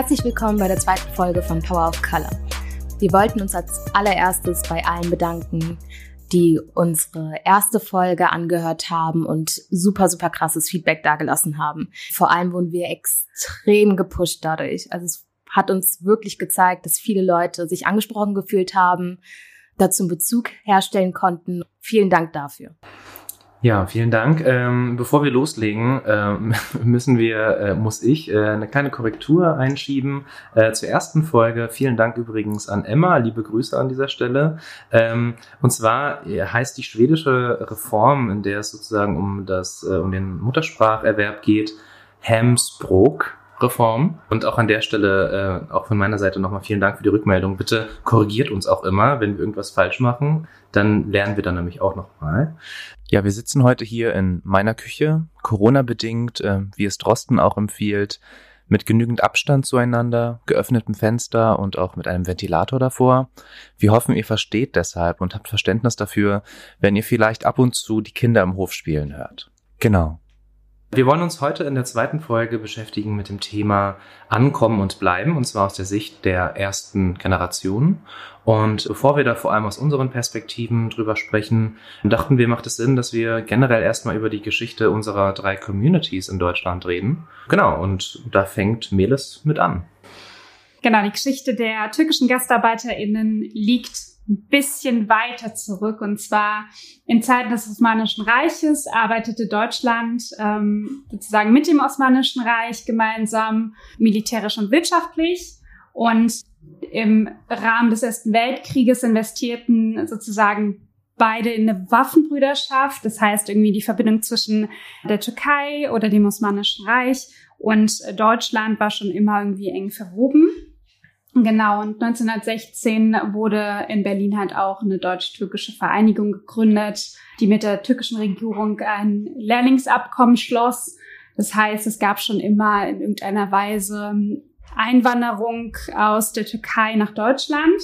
Herzlich willkommen bei der zweiten Folge von Power of Color. Wir wollten uns als allererstes bei allen bedanken, die unsere erste Folge angehört haben und super, super krasses Feedback dagelassen haben. Vor allem wurden wir extrem gepusht dadurch. Also es hat uns wirklich gezeigt, dass viele Leute sich angesprochen gefühlt haben, dazu einen Bezug herstellen konnten. Vielen Dank dafür. Ja, vielen Dank. Ähm, bevor wir loslegen, ähm, müssen wir, äh, muss ich äh, eine kleine Korrektur einschieben äh, zur ersten Folge. Vielen Dank übrigens an Emma. Liebe Grüße an dieser Stelle. Ähm, und zwar äh, heißt die schwedische Reform, in der es sozusagen um das, äh, um den Mutterspracherwerb geht, Hemsbrook. Reform. Und auch an der Stelle, äh, auch von meiner Seite nochmal vielen Dank für die Rückmeldung. Bitte korrigiert uns auch immer, wenn wir irgendwas falsch machen. Dann lernen wir dann nämlich auch nochmal. Ja, wir sitzen heute hier in meiner Küche, Corona-bedingt, äh, wie es Drosten auch empfiehlt, mit genügend Abstand zueinander, geöffnetem Fenster und auch mit einem Ventilator davor. Wir hoffen, ihr versteht deshalb und habt Verständnis dafür, wenn ihr vielleicht ab und zu die Kinder im Hof spielen hört. Genau. Wir wollen uns heute in der zweiten Folge beschäftigen mit dem Thema Ankommen und Bleiben, und zwar aus der Sicht der ersten Generation. Und bevor wir da vor allem aus unseren Perspektiven drüber sprechen, dachten wir, macht es Sinn, dass wir generell erstmal über die Geschichte unserer drei Communities in Deutschland reden. Genau, und da fängt Meles mit an. Genau, die Geschichte der türkischen GastarbeiterInnen liegt ein bisschen weiter zurück. Und zwar in Zeiten des Osmanischen Reiches arbeitete Deutschland ähm, sozusagen mit dem Osmanischen Reich gemeinsam militärisch und wirtschaftlich. Und im Rahmen des Ersten Weltkrieges investierten sozusagen beide in eine Waffenbrüderschaft. Das heißt irgendwie die Verbindung zwischen der Türkei oder dem Osmanischen Reich und Deutschland war schon immer irgendwie eng verwoben. Genau, und 1916 wurde in Berlin halt auch eine deutsch-türkische Vereinigung gegründet, die mit der türkischen Regierung ein Lehrlingsabkommen schloss. Das heißt, es gab schon immer in irgendeiner Weise Einwanderung aus der Türkei nach Deutschland.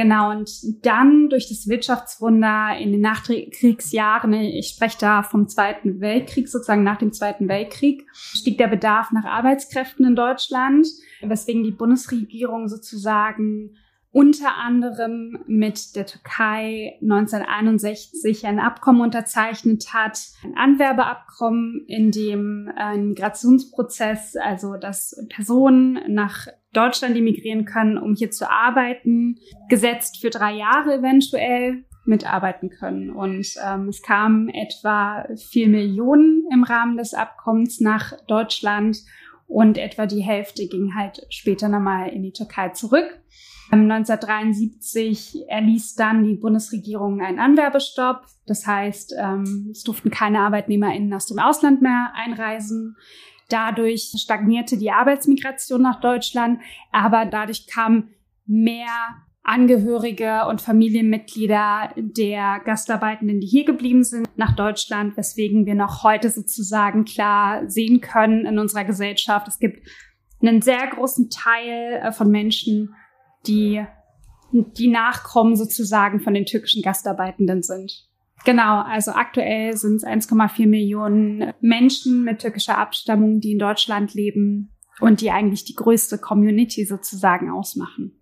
Genau, und dann durch das Wirtschaftswunder in den Nachkriegsjahren, ich spreche da vom Zweiten Weltkrieg, sozusagen nach dem Zweiten Weltkrieg, stieg der Bedarf nach Arbeitskräften in Deutschland, weswegen die Bundesregierung sozusagen unter anderem mit der Türkei 1961 ein Abkommen unterzeichnet hat, ein Anwerbeabkommen, in dem ein Migrationsprozess, also dass Personen nach Deutschland emigrieren können, um hier zu arbeiten, gesetzt für drei Jahre eventuell mitarbeiten können. Und ähm, es kamen etwa vier Millionen im Rahmen des Abkommens nach Deutschland und etwa die Hälfte ging halt später nochmal in die Türkei zurück. 1973 erließ dann die Bundesregierung einen Anwerbestopp. Das heißt, ähm, es durften keine ArbeitnehmerInnen aus dem Ausland mehr einreisen. Dadurch stagnierte die Arbeitsmigration nach Deutschland, aber dadurch kamen mehr Angehörige und Familienmitglieder der Gastarbeitenden, die hier geblieben sind, nach Deutschland, weswegen wir noch heute sozusagen klar sehen können in unserer Gesellschaft. Es gibt einen sehr großen Teil äh, von Menschen, die die Nachkommen sozusagen von den türkischen Gastarbeitenden sind. Genau, also aktuell sind es 1,4 Millionen Menschen mit türkischer Abstammung, die in Deutschland leben und die eigentlich die größte Community sozusagen ausmachen.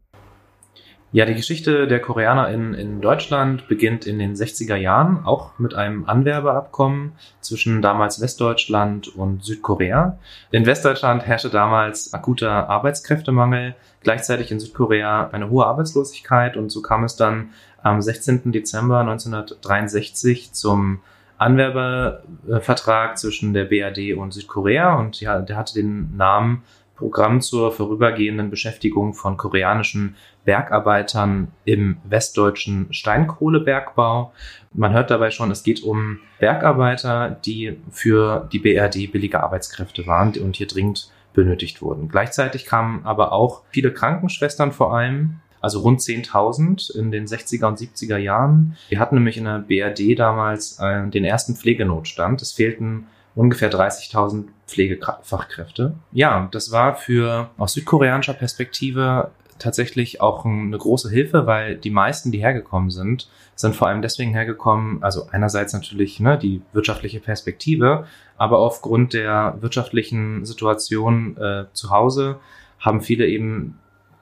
Ja, die Geschichte der Koreaner in, in Deutschland beginnt in den 60er Jahren, auch mit einem Anwerbeabkommen zwischen damals Westdeutschland und Südkorea. In Westdeutschland herrschte damals akuter Arbeitskräftemangel, gleichzeitig in Südkorea eine hohe Arbeitslosigkeit und so kam es dann am 16. Dezember 1963 zum Anwerbevertrag zwischen der BRD und Südkorea und ja, der hatte den Namen Programm zur vorübergehenden Beschäftigung von koreanischen Bergarbeitern im westdeutschen Steinkohlebergbau. Man hört dabei schon, es geht um Bergarbeiter, die für die BRD billige Arbeitskräfte waren und hier dringend benötigt wurden. Gleichzeitig kamen aber auch viele Krankenschwestern vor allem, also rund 10.000 in den 60er und 70er Jahren. Wir hatten nämlich in der BRD damals äh, den ersten Pflegenotstand. Es fehlten ungefähr 30.000 Pflegefachkräfte. Ja, das war für aus südkoreanischer Perspektive tatsächlich auch eine große Hilfe, weil die meisten, die hergekommen sind, sind vor allem deswegen hergekommen, also einerseits natürlich ne, die wirtschaftliche Perspektive, aber aufgrund der wirtschaftlichen Situation äh, zu Hause haben viele eben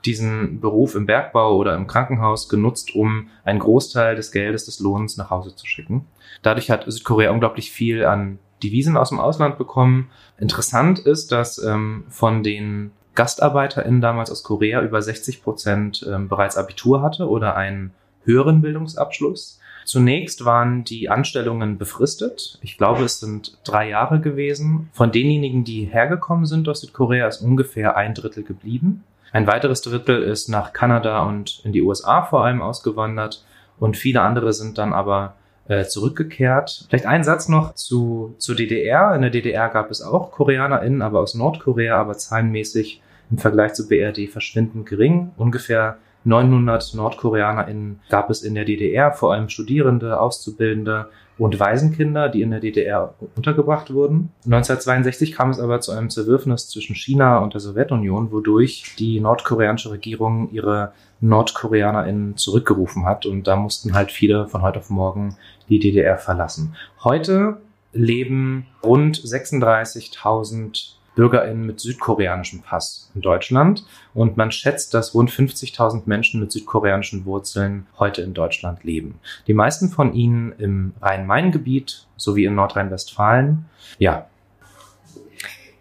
diesen Beruf im Bergbau oder im Krankenhaus genutzt, um einen Großteil des Geldes, des Lohns nach Hause zu schicken. Dadurch hat Südkorea unglaublich viel an Devisen aus dem Ausland bekommen. Interessant ist, dass ähm, von den GastarbeiterInnen damals aus Korea über 60 Prozent ähm, bereits Abitur hatte oder einen höheren Bildungsabschluss. Zunächst waren die Anstellungen befristet. Ich glaube, es sind drei Jahre gewesen. Von denjenigen, die hergekommen sind aus Südkorea, ist ungefähr ein Drittel geblieben. Ein weiteres Drittel ist nach Kanada und in die USA vor allem ausgewandert und viele andere sind dann aber äh, zurückgekehrt. Vielleicht ein Satz noch zu, zur DDR. In der DDR gab es auch KoreanerInnen, aber aus Nordkorea, aber zahlenmäßig im Vergleich zu BRD verschwindend gering. Ungefähr 900 NordkoreanerInnen gab es in der DDR, vor allem Studierende, Auszubildende und Waisenkinder, die in der DDR untergebracht wurden. 1962 kam es aber zu einem Zerwürfnis zwischen China und der Sowjetunion, wodurch die nordkoreanische Regierung ihre NordkoreanerInnen zurückgerufen hat und da mussten halt viele von heute auf morgen die DDR verlassen. Heute leben rund 36.000 BürgerInnen mit südkoreanischem Pass in Deutschland. Und man schätzt, dass rund 50.000 Menschen mit südkoreanischen Wurzeln heute in Deutschland leben. Die meisten von ihnen im Rhein-Main-Gebiet sowie in Nordrhein-Westfalen. Ja.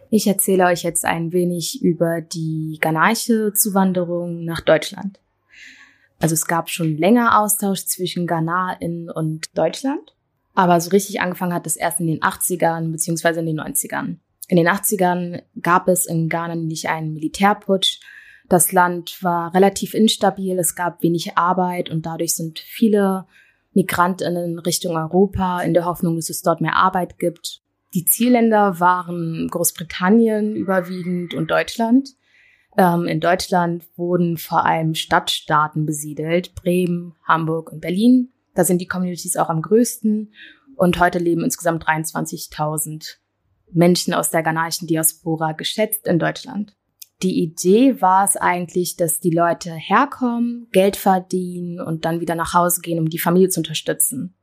Ich erzähle euch jetzt ein wenig über die ghanaische Zuwanderung nach Deutschland. Also es gab schon länger Austausch zwischen GhanaInnen und Deutschland. Aber so richtig angefangen hat es erst in den 80ern beziehungsweise in den 90ern. In den 80ern gab es in Ghana nämlich einen Militärputsch. Das Land war relativ instabil, es gab wenig Arbeit und dadurch sind viele Migrantinnen Richtung Europa in der Hoffnung, dass es dort mehr Arbeit gibt. Die Zielländer waren Großbritannien überwiegend und Deutschland. Ähm, in Deutschland wurden vor allem Stadtstaaten besiedelt, Bremen, Hamburg und Berlin. Da sind die Communities auch am größten und heute leben insgesamt 23.000 Menschen aus der ghanaischen Diaspora geschätzt in Deutschland. Die Idee war es eigentlich, dass die Leute herkommen, Geld verdienen und dann wieder nach Hause gehen, um die Familie zu unterstützen.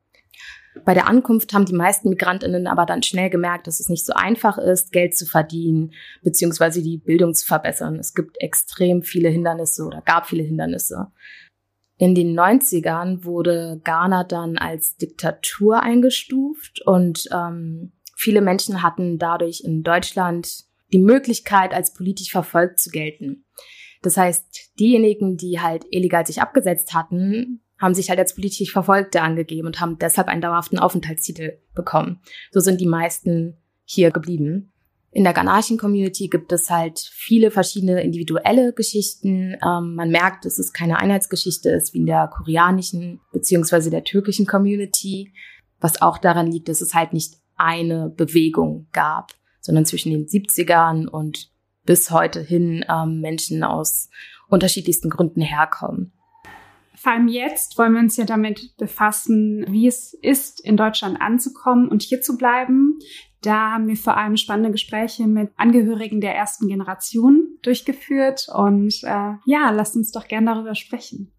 Bei der Ankunft haben die meisten Migrantinnen aber dann schnell gemerkt, dass es nicht so einfach ist, Geld zu verdienen, beziehungsweise die Bildung zu verbessern. Es gibt extrem viele Hindernisse oder gab viele Hindernisse. In den 90ern wurde Ghana dann als Diktatur eingestuft und ähm, Viele Menschen hatten dadurch in Deutschland die Möglichkeit, als politisch verfolgt zu gelten. Das heißt, diejenigen, die halt illegal sich abgesetzt hatten, haben sich halt als politisch Verfolgte angegeben und haben deshalb einen dauerhaften Aufenthaltstitel bekommen. So sind die meisten hier geblieben. In der ghanaischen Community gibt es halt viele verschiedene individuelle Geschichten. Ähm, man merkt, dass es keine Einheitsgeschichte ist wie in der koreanischen beziehungsweise der türkischen Community, was auch daran liegt, dass es halt nicht eine Bewegung gab, sondern zwischen den 70ern und bis heute hin ähm, Menschen aus unterschiedlichsten Gründen herkommen. Vor allem jetzt wollen wir uns ja damit befassen, wie es ist, in Deutschland anzukommen und hier zu bleiben. Da haben wir vor allem spannende Gespräche mit Angehörigen der ersten Generation durchgeführt und äh, ja, lasst uns doch gern darüber sprechen.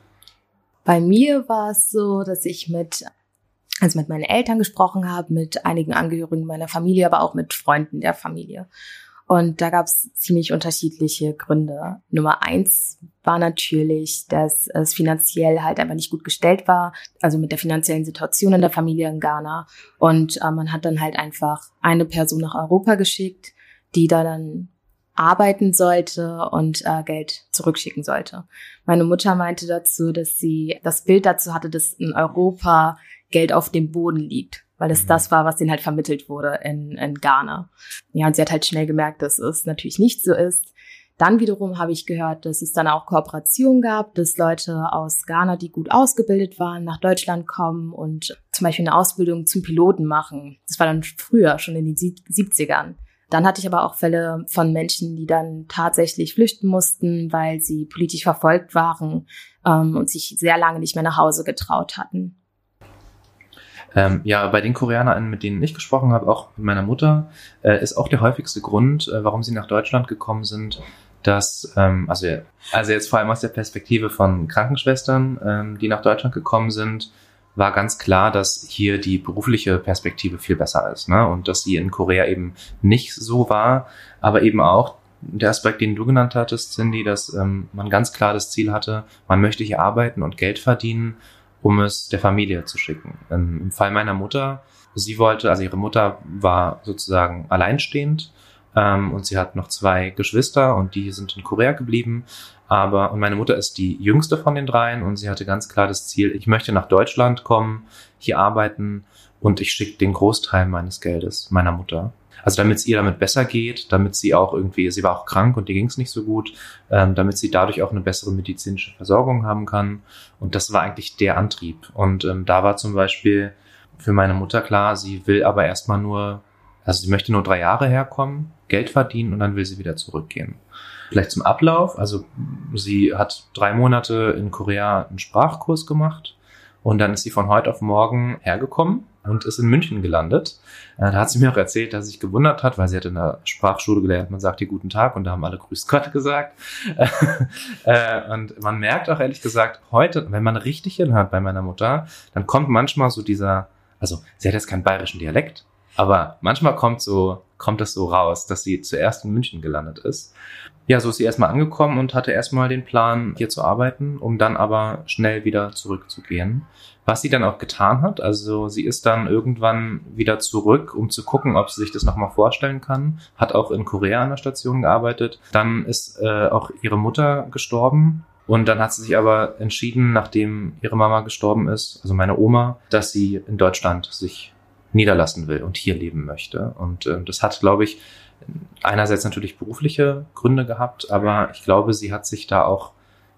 Bei mir war es so, dass ich mit also mit meinen Eltern gesprochen habe, mit einigen Angehörigen meiner Familie, aber auch mit Freunden der Familie. Und da gab es ziemlich unterschiedliche Gründe. Nummer eins war natürlich, dass es finanziell halt einfach nicht gut gestellt war, also mit der finanziellen Situation in der Familie in Ghana. Und äh, man hat dann halt einfach eine Person nach Europa geschickt, die da dann arbeiten sollte und äh, Geld zurückschicken sollte. Meine Mutter meinte dazu, dass sie das Bild dazu hatte, dass in Europa Geld auf dem Boden liegt, weil es mhm. das war, was denen halt vermittelt wurde in, in Ghana. Ja, und sie hat halt schnell gemerkt, dass es natürlich nicht so ist. Dann wiederum habe ich gehört, dass es dann auch Kooperationen gab, dass Leute aus Ghana, die gut ausgebildet waren, nach Deutschland kommen und zum Beispiel eine Ausbildung zum Piloten machen. Das war dann früher, schon in den 70ern. Dann hatte ich aber auch Fälle von Menschen, die dann tatsächlich flüchten mussten, weil sie politisch verfolgt waren ähm, und sich sehr lange nicht mehr nach Hause getraut hatten. Ähm, ja, bei den Koreanern, mit denen ich gesprochen habe, auch mit meiner Mutter, äh, ist auch der häufigste Grund, äh, warum sie nach Deutschland gekommen sind, dass, ähm, also, also jetzt vor allem aus der Perspektive von Krankenschwestern, ähm, die nach Deutschland gekommen sind, war ganz klar, dass hier die berufliche Perspektive viel besser ist, ne? Und dass sie in Korea eben nicht so war, aber eben auch der Aspekt, den du genannt hattest, Cindy, dass ähm, man ganz klar das Ziel hatte, man möchte hier arbeiten und Geld verdienen, um es der Familie zu schicken. Ähm, Im Fall meiner Mutter, sie wollte, also ihre Mutter war sozusagen alleinstehend ähm, und sie hat noch zwei Geschwister und die sind in Korea geblieben. Aber, und meine Mutter ist die jüngste von den dreien und sie hatte ganz klar das Ziel, ich möchte nach Deutschland kommen, hier arbeiten und ich schicke den Großteil meines Geldes meiner Mutter. Also damit es ihr damit besser geht, damit sie auch irgendwie, sie war auch krank und ihr ging es nicht so gut, ähm, damit sie dadurch auch eine bessere medizinische Versorgung haben kann. Und das war eigentlich der Antrieb. Und ähm, da war zum Beispiel für meine Mutter klar, sie will aber erstmal nur, also sie möchte nur drei Jahre herkommen, Geld verdienen und dann will sie wieder zurückgehen. Vielleicht zum Ablauf, also sie hat drei Monate in Korea einen Sprachkurs gemacht und dann ist sie von heute auf morgen hergekommen und ist in München gelandet. Äh, da hat sie mir auch erzählt, dass sie sich gewundert hat, weil sie hat in der Sprachschule gelernt, man sagt ihr guten Tag und da haben alle Grüß Gott gesagt. Äh, und man merkt auch ehrlich gesagt, heute, wenn man richtig hinhört bei meiner Mutter, dann kommt manchmal so dieser, also sie hat jetzt keinen bayerischen Dialekt, aber manchmal kommt so, kommt es so raus, dass sie zuerst in München gelandet ist. Ja, so ist sie erstmal angekommen und hatte erstmal den Plan, hier zu arbeiten, um dann aber schnell wieder zurückzugehen. Was sie dann auch getan hat, also sie ist dann irgendwann wieder zurück, um zu gucken, ob sie sich das nochmal vorstellen kann, hat auch in Korea an der Station gearbeitet. Dann ist äh, auch ihre Mutter gestorben und dann hat sie sich aber entschieden, nachdem ihre Mama gestorben ist, also meine Oma, dass sie in Deutschland sich niederlassen will und hier leben möchte. Und äh, das hat, glaube ich, einerseits natürlich berufliche Gründe gehabt, aber ich glaube, sie hat sich da auch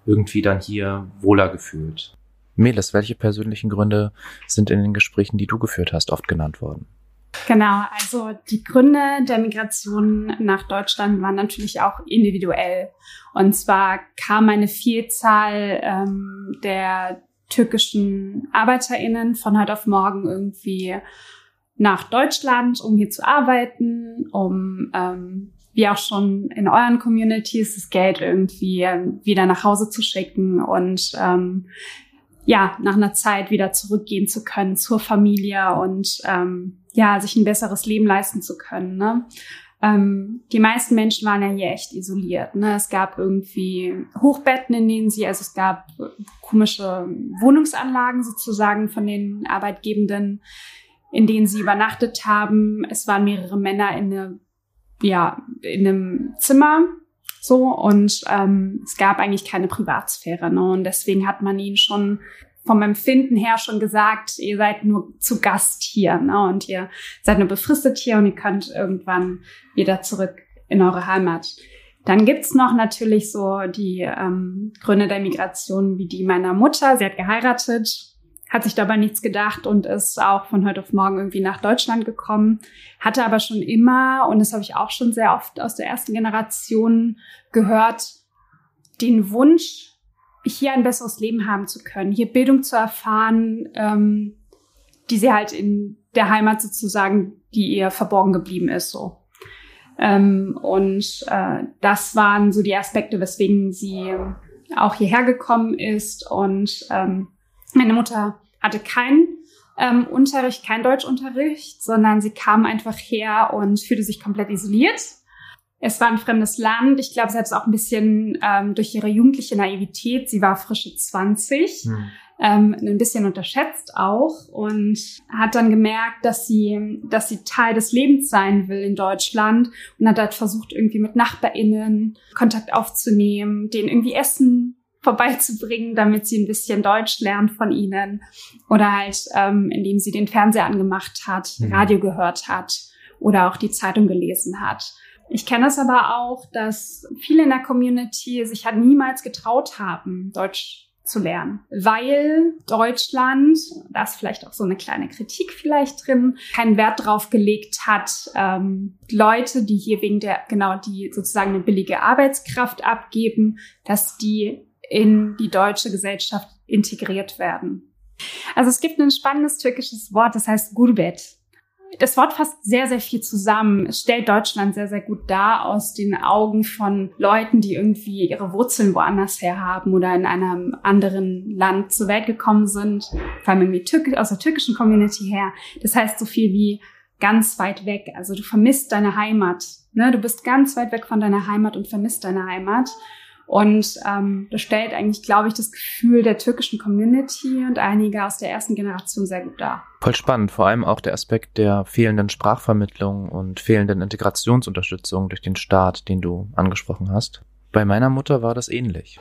irgendwie dann hier wohler gefühlt. Melis, welche persönlichen Gründe sind in den Gesprächen, die du geführt hast, oft genannt worden? Genau, also die Gründe der Migration nach Deutschland waren natürlich auch individuell. Und zwar kam eine Vielzahl ähm, der türkischen ArbeiterInnen von heute auf morgen irgendwie nach Deutschland, um hier zu arbeiten, um ähm, wie auch schon in euren Communities das Geld irgendwie ähm, wieder nach Hause zu schicken und ähm, ja, nach einer Zeit wieder zurückgehen zu können zur Familie und ähm, ja, sich ein besseres Leben leisten zu können. Ne? Ähm, die meisten Menschen waren ja hier echt isoliert. Ne? Es gab irgendwie Hochbetten, in denen sie, also es gab komische Wohnungsanlagen sozusagen von den Arbeitgebenden, in denen sie übernachtet haben. Es waren mehrere Männer in, eine, ja, in einem Zimmer so und ähm, es gab eigentlich keine Privatsphäre. Ne? Und deswegen hat man ihnen schon vom Empfinden her schon gesagt, ihr seid nur zu Gast hier ne? und ihr seid nur befristet hier und ihr könnt irgendwann wieder zurück in eure Heimat. Dann gibt's noch natürlich so die ähm, Gründe der Migration wie die meiner Mutter. Sie hat geheiratet, hat sich dabei nichts gedacht und ist auch von heute auf morgen irgendwie nach Deutschland gekommen, hatte aber schon immer, und das habe ich auch schon sehr oft aus der ersten Generation gehört, den Wunsch, hier ein besseres Leben haben zu können, hier Bildung zu erfahren, ähm, die sie halt in der Heimat sozusagen, die ihr verborgen geblieben ist, so. Ähm, und äh, das waren so die Aspekte, weswegen sie auch hierher gekommen ist und ähm, meine Mutter hatte keinen ähm, Unterricht, kein Deutschunterricht, sondern sie kam einfach her und fühlte sich komplett isoliert. Es war ein fremdes Land. Ich glaube, selbst auch ein bisschen ähm, durch ihre jugendliche Naivität. Sie war frische 20. Hm. Ähm, ein bisschen unterschätzt auch und hat dann gemerkt, dass sie, dass sie Teil des Lebens sein will in Deutschland und hat halt versucht, irgendwie mit NachbarInnen Kontakt aufzunehmen, denen irgendwie Essen vorbeizubringen, damit sie ein bisschen Deutsch lernt von ihnen. Oder halt, ähm, indem sie den Fernseher angemacht hat, mhm. Radio gehört hat oder auch die Zeitung gelesen hat. Ich kenne es aber auch, dass viele in der Community sich halt niemals getraut haben, Deutsch zu lernen, weil Deutschland, da ist vielleicht auch so eine kleine Kritik vielleicht drin, keinen Wert drauf gelegt hat, ähm, Leute, die hier wegen der, genau, die sozusagen eine billige Arbeitskraft abgeben, dass die in die deutsche Gesellschaft integriert werden. Also es gibt ein spannendes türkisches Wort, das heißt Gurbet. Das Wort fasst sehr, sehr viel zusammen. Es stellt Deutschland sehr, sehr gut dar aus den Augen von Leuten, die irgendwie ihre Wurzeln woanders her haben oder in einem anderen Land zur Welt gekommen sind, vor allem irgendwie aus der türkischen Community her. Das heißt so viel wie ganz weit weg. Also du vermisst deine Heimat Ne? Du bist ganz weit weg von deiner Heimat und vermisst deine Heimat. Und ähm, das stellt eigentlich, glaube ich, das Gefühl der türkischen Community und einige aus der ersten Generation sehr gut dar. Voll spannend, vor allem auch der Aspekt der fehlenden Sprachvermittlung und fehlenden Integrationsunterstützung durch den Staat, den du angesprochen hast. Bei meiner Mutter war das ähnlich.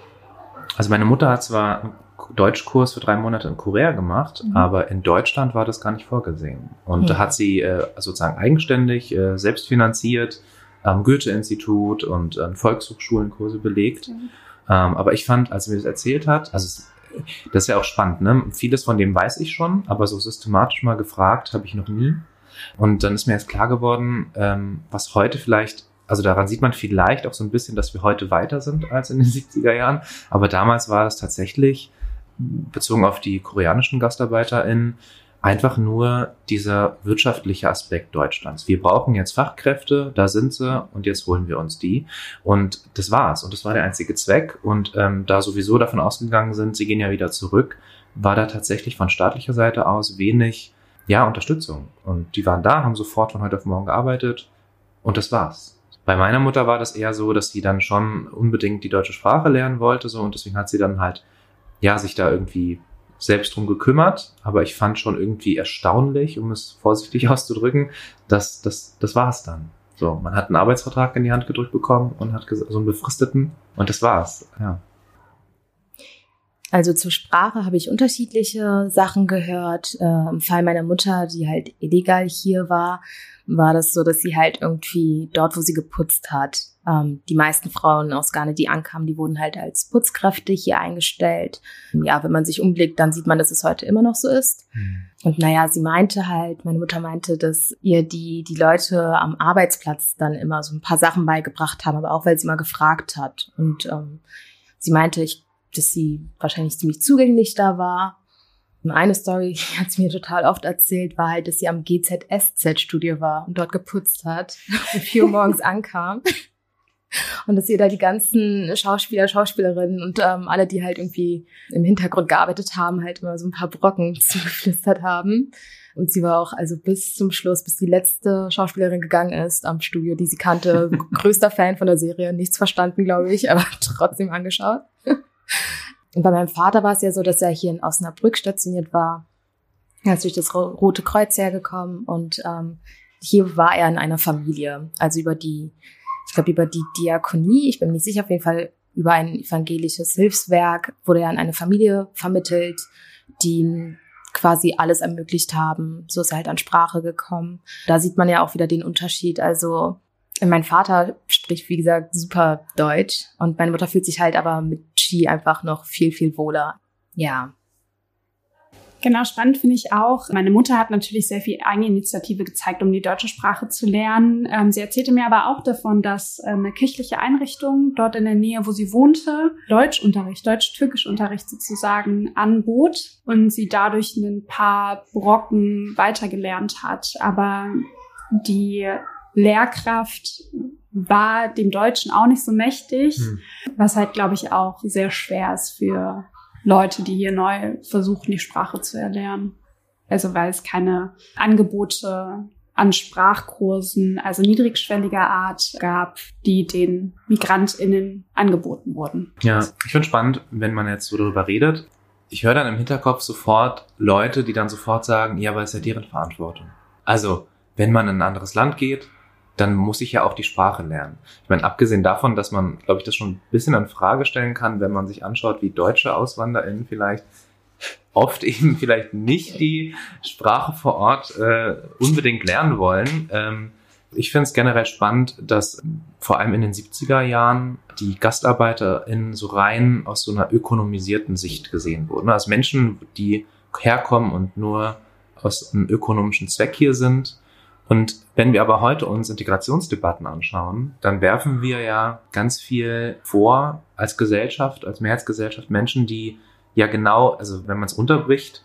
Also meine Mutter hat zwar einen Deutschkurs für drei Monate in Korea gemacht, mhm. aber in Deutschland war das gar nicht vorgesehen. Und da hat sie äh, sozusagen eigenständig, äh, selbst finanziert, am Goethe-Institut und an Volkshochschulenkurse belegt. Mhm. Ähm, aber ich fand, als sie mir das erzählt hat, also das ist ja auch spannend, ne? Vieles von dem weiß ich schon, aber so systematisch mal gefragt habe ich noch nie. Und dann ist mir jetzt klar geworden, ähm, was heute vielleicht, also daran sieht man vielleicht auch so ein bisschen, dass wir heute weiter sind als in den 70er Jahren. Aber damals war es tatsächlich, bezogen auf die koreanischen GastarbeiterInnen, einfach nur dieser wirtschaftliche Aspekt Deutschlands. Wir brauchen jetzt Fachkräfte, da sind sie und jetzt holen wir uns die. Und das war's. Und das war der einzige Zweck. Und ähm, da sowieso davon ausgegangen sind, sie gehen ja wieder zurück, war da tatsächlich von staatlicher Seite aus wenig ja, Unterstützung. Und die waren da, haben sofort von heute auf morgen gearbeitet und das war's. Bei meiner Mutter war das eher so, dass sie dann schon unbedingt die deutsche Sprache lernen wollte, so und deswegen hat sie dann halt ja sich da irgendwie selbst drum gekümmert, aber ich fand schon irgendwie erstaunlich, um es vorsichtig auszudrücken, dass das, das war es dann. So, man hat einen Arbeitsvertrag in die Hand gedrückt bekommen und hat so einen befristeten und das war's, ja. Also zur Sprache habe ich unterschiedliche Sachen gehört. Äh, Im Fall meiner Mutter, die halt illegal hier war, war das so, dass sie halt irgendwie dort, wo sie geputzt hat, ähm, die meisten Frauen aus Ghana, die ankamen, die wurden halt als Putzkräfte hier eingestellt. Ja, wenn man sich umblickt, dann sieht man, dass es heute immer noch so ist. Mhm. Und naja, sie meinte halt, meine Mutter meinte, dass ihr die, die Leute am Arbeitsplatz dann immer so ein paar Sachen beigebracht haben, aber auch weil sie mal gefragt hat. Und ähm, sie meinte, ich, dass sie wahrscheinlich ziemlich zugänglich da war eine Story, die hat sie mir total oft erzählt, war halt, dass sie am GZSZ-Studio war und dort geputzt hat und vier Uhr morgens ankam. Und dass ihr da die ganzen Schauspieler, Schauspielerinnen und ähm, alle, die halt irgendwie im Hintergrund gearbeitet haben, halt immer so ein paar Brocken zugeflüstert haben. Und sie war auch also bis zum Schluss, bis die letzte Schauspielerin gegangen ist am Studio, die sie kannte, größter Fan von der Serie, nichts verstanden, glaube ich, aber trotzdem angeschaut. Und bei meinem Vater war es ja so, dass er hier in Osnabrück stationiert war. Er ist durch das Rote Kreuz hergekommen und ähm, hier war er in einer Familie. Also über die, ich glaube über die Diakonie, ich bin mir nicht sicher, auf jeden Fall über ein evangelisches Hilfswerk wurde er in eine Familie vermittelt, die quasi alles ermöglicht haben. So ist er halt an Sprache gekommen. Da sieht man ja auch wieder den Unterschied. Also mein Vater spricht, wie gesagt, super Deutsch und meine Mutter fühlt sich halt aber mit Ski einfach noch viel, viel wohler. Ja. Genau, spannend finde ich auch. Meine Mutter hat natürlich sehr viel Eigeninitiative gezeigt, um die deutsche Sprache zu lernen. Ähm, sie erzählte mir aber auch davon, dass äh, eine kirchliche Einrichtung dort in der Nähe, wo sie wohnte, Deutschunterricht, Deutsch-Türkisch-Unterricht sozusagen anbot und sie dadurch ein paar Brocken weitergelernt hat. Aber die Lehrkraft war dem Deutschen auch nicht so mächtig, hm. was halt, glaube ich, auch sehr schwer ist für Leute, die hier neu versuchen, die Sprache zu erlernen. Also weil es keine Angebote an Sprachkursen, also niedrigschwelliger Art gab, die den MigrantInnen angeboten wurden. Ja, ich finde spannend, wenn man jetzt so darüber redet. Ich höre dann im Hinterkopf sofort Leute, die dann sofort sagen, ja, aber es ist ja deren Verantwortung. Also, wenn man in ein anderes Land geht, dann muss ich ja auch die Sprache lernen. Ich meine, abgesehen davon, dass man, glaube ich, das schon ein bisschen in Frage stellen kann, wenn man sich anschaut, wie deutsche AuswanderInnen vielleicht oft eben vielleicht nicht die Sprache vor Ort äh, unbedingt lernen wollen. Ähm, ich finde es generell spannend, dass vor allem in den 70er Jahren die GastarbeiterInnen so rein aus so einer ökonomisierten Sicht gesehen wurden. Also Menschen, die herkommen und nur aus einem ökonomischen Zweck hier sind, und wenn wir aber heute uns Integrationsdebatten anschauen, dann werfen wir ja ganz viel vor als Gesellschaft, als Mehrheitsgesellschaft Menschen, die ja genau, also wenn man es unterbricht,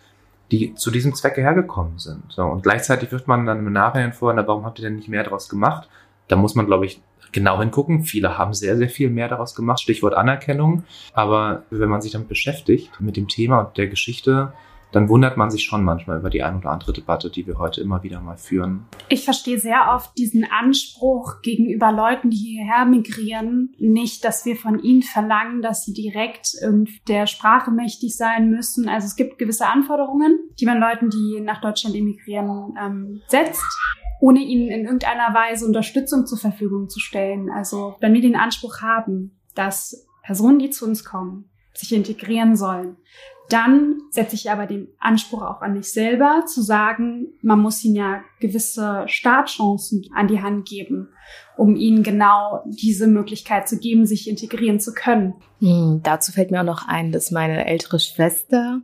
die zu diesem Zwecke hergekommen sind. So, und gleichzeitig wirft man dann im Nachhinein vor, na, warum habt ihr denn nicht mehr daraus gemacht? Da muss man, glaube ich, genau hingucken. Viele haben sehr, sehr viel mehr daraus gemacht. Stichwort Anerkennung. Aber wenn man sich damit beschäftigt, mit dem Thema und der Geschichte, dann wundert man sich schon manchmal über die ein oder andere Debatte, die wir heute immer wieder mal führen. Ich verstehe sehr oft diesen Anspruch gegenüber Leuten, die hierher migrieren, nicht, dass wir von ihnen verlangen, dass sie direkt der Sprache mächtig sein müssen. Also es gibt gewisse Anforderungen, die man Leuten, die nach Deutschland emigrieren, ähm, setzt ohne ihnen in irgendeiner Weise Unterstützung zur Verfügung zu stellen. Also wenn wir den Anspruch haben, dass Personen, die zu uns kommen, sich integrieren sollen, dann setze ich aber den Anspruch auch an mich selber, zu sagen, man muss ihnen ja gewisse Startchancen an die Hand geben, um ihnen genau diese Möglichkeit zu geben, sich integrieren zu können. Hm, dazu fällt mir auch noch ein, dass meine ältere Schwester,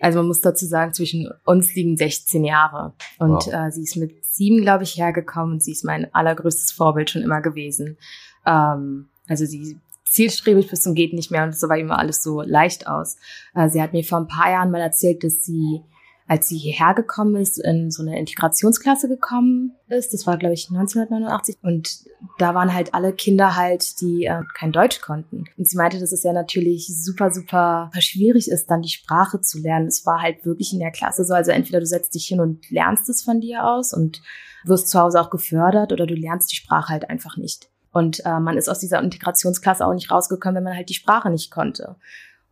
also man muss dazu sagen, zwischen uns liegen 16 Jahre. Und wow. äh, sie ist mit sieben, glaube ich, hergekommen und sie ist mein allergrößtes Vorbild schon immer gewesen. Ähm, also sie zielstrebig bis zum geht nicht mehr und so war immer alles so leicht aus. Äh, sie hat mir vor ein paar Jahren mal erzählt, dass sie als sie hierher gekommen ist, in so eine Integrationsklasse gekommen ist. Das war, glaube ich, 1989. Und da waren halt alle Kinder halt, die äh, kein Deutsch konnten. Und sie meinte, dass es ja natürlich super, super schwierig ist, dann die Sprache zu lernen. Es war halt wirklich in der Klasse so. Also entweder du setzt dich hin und lernst es von dir aus und wirst zu Hause auch gefördert oder du lernst die Sprache halt einfach nicht. Und äh, man ist aus dieser Integrationsklasse auch nicht rausgekommen, wenn man halt die Sprache nicht konnte.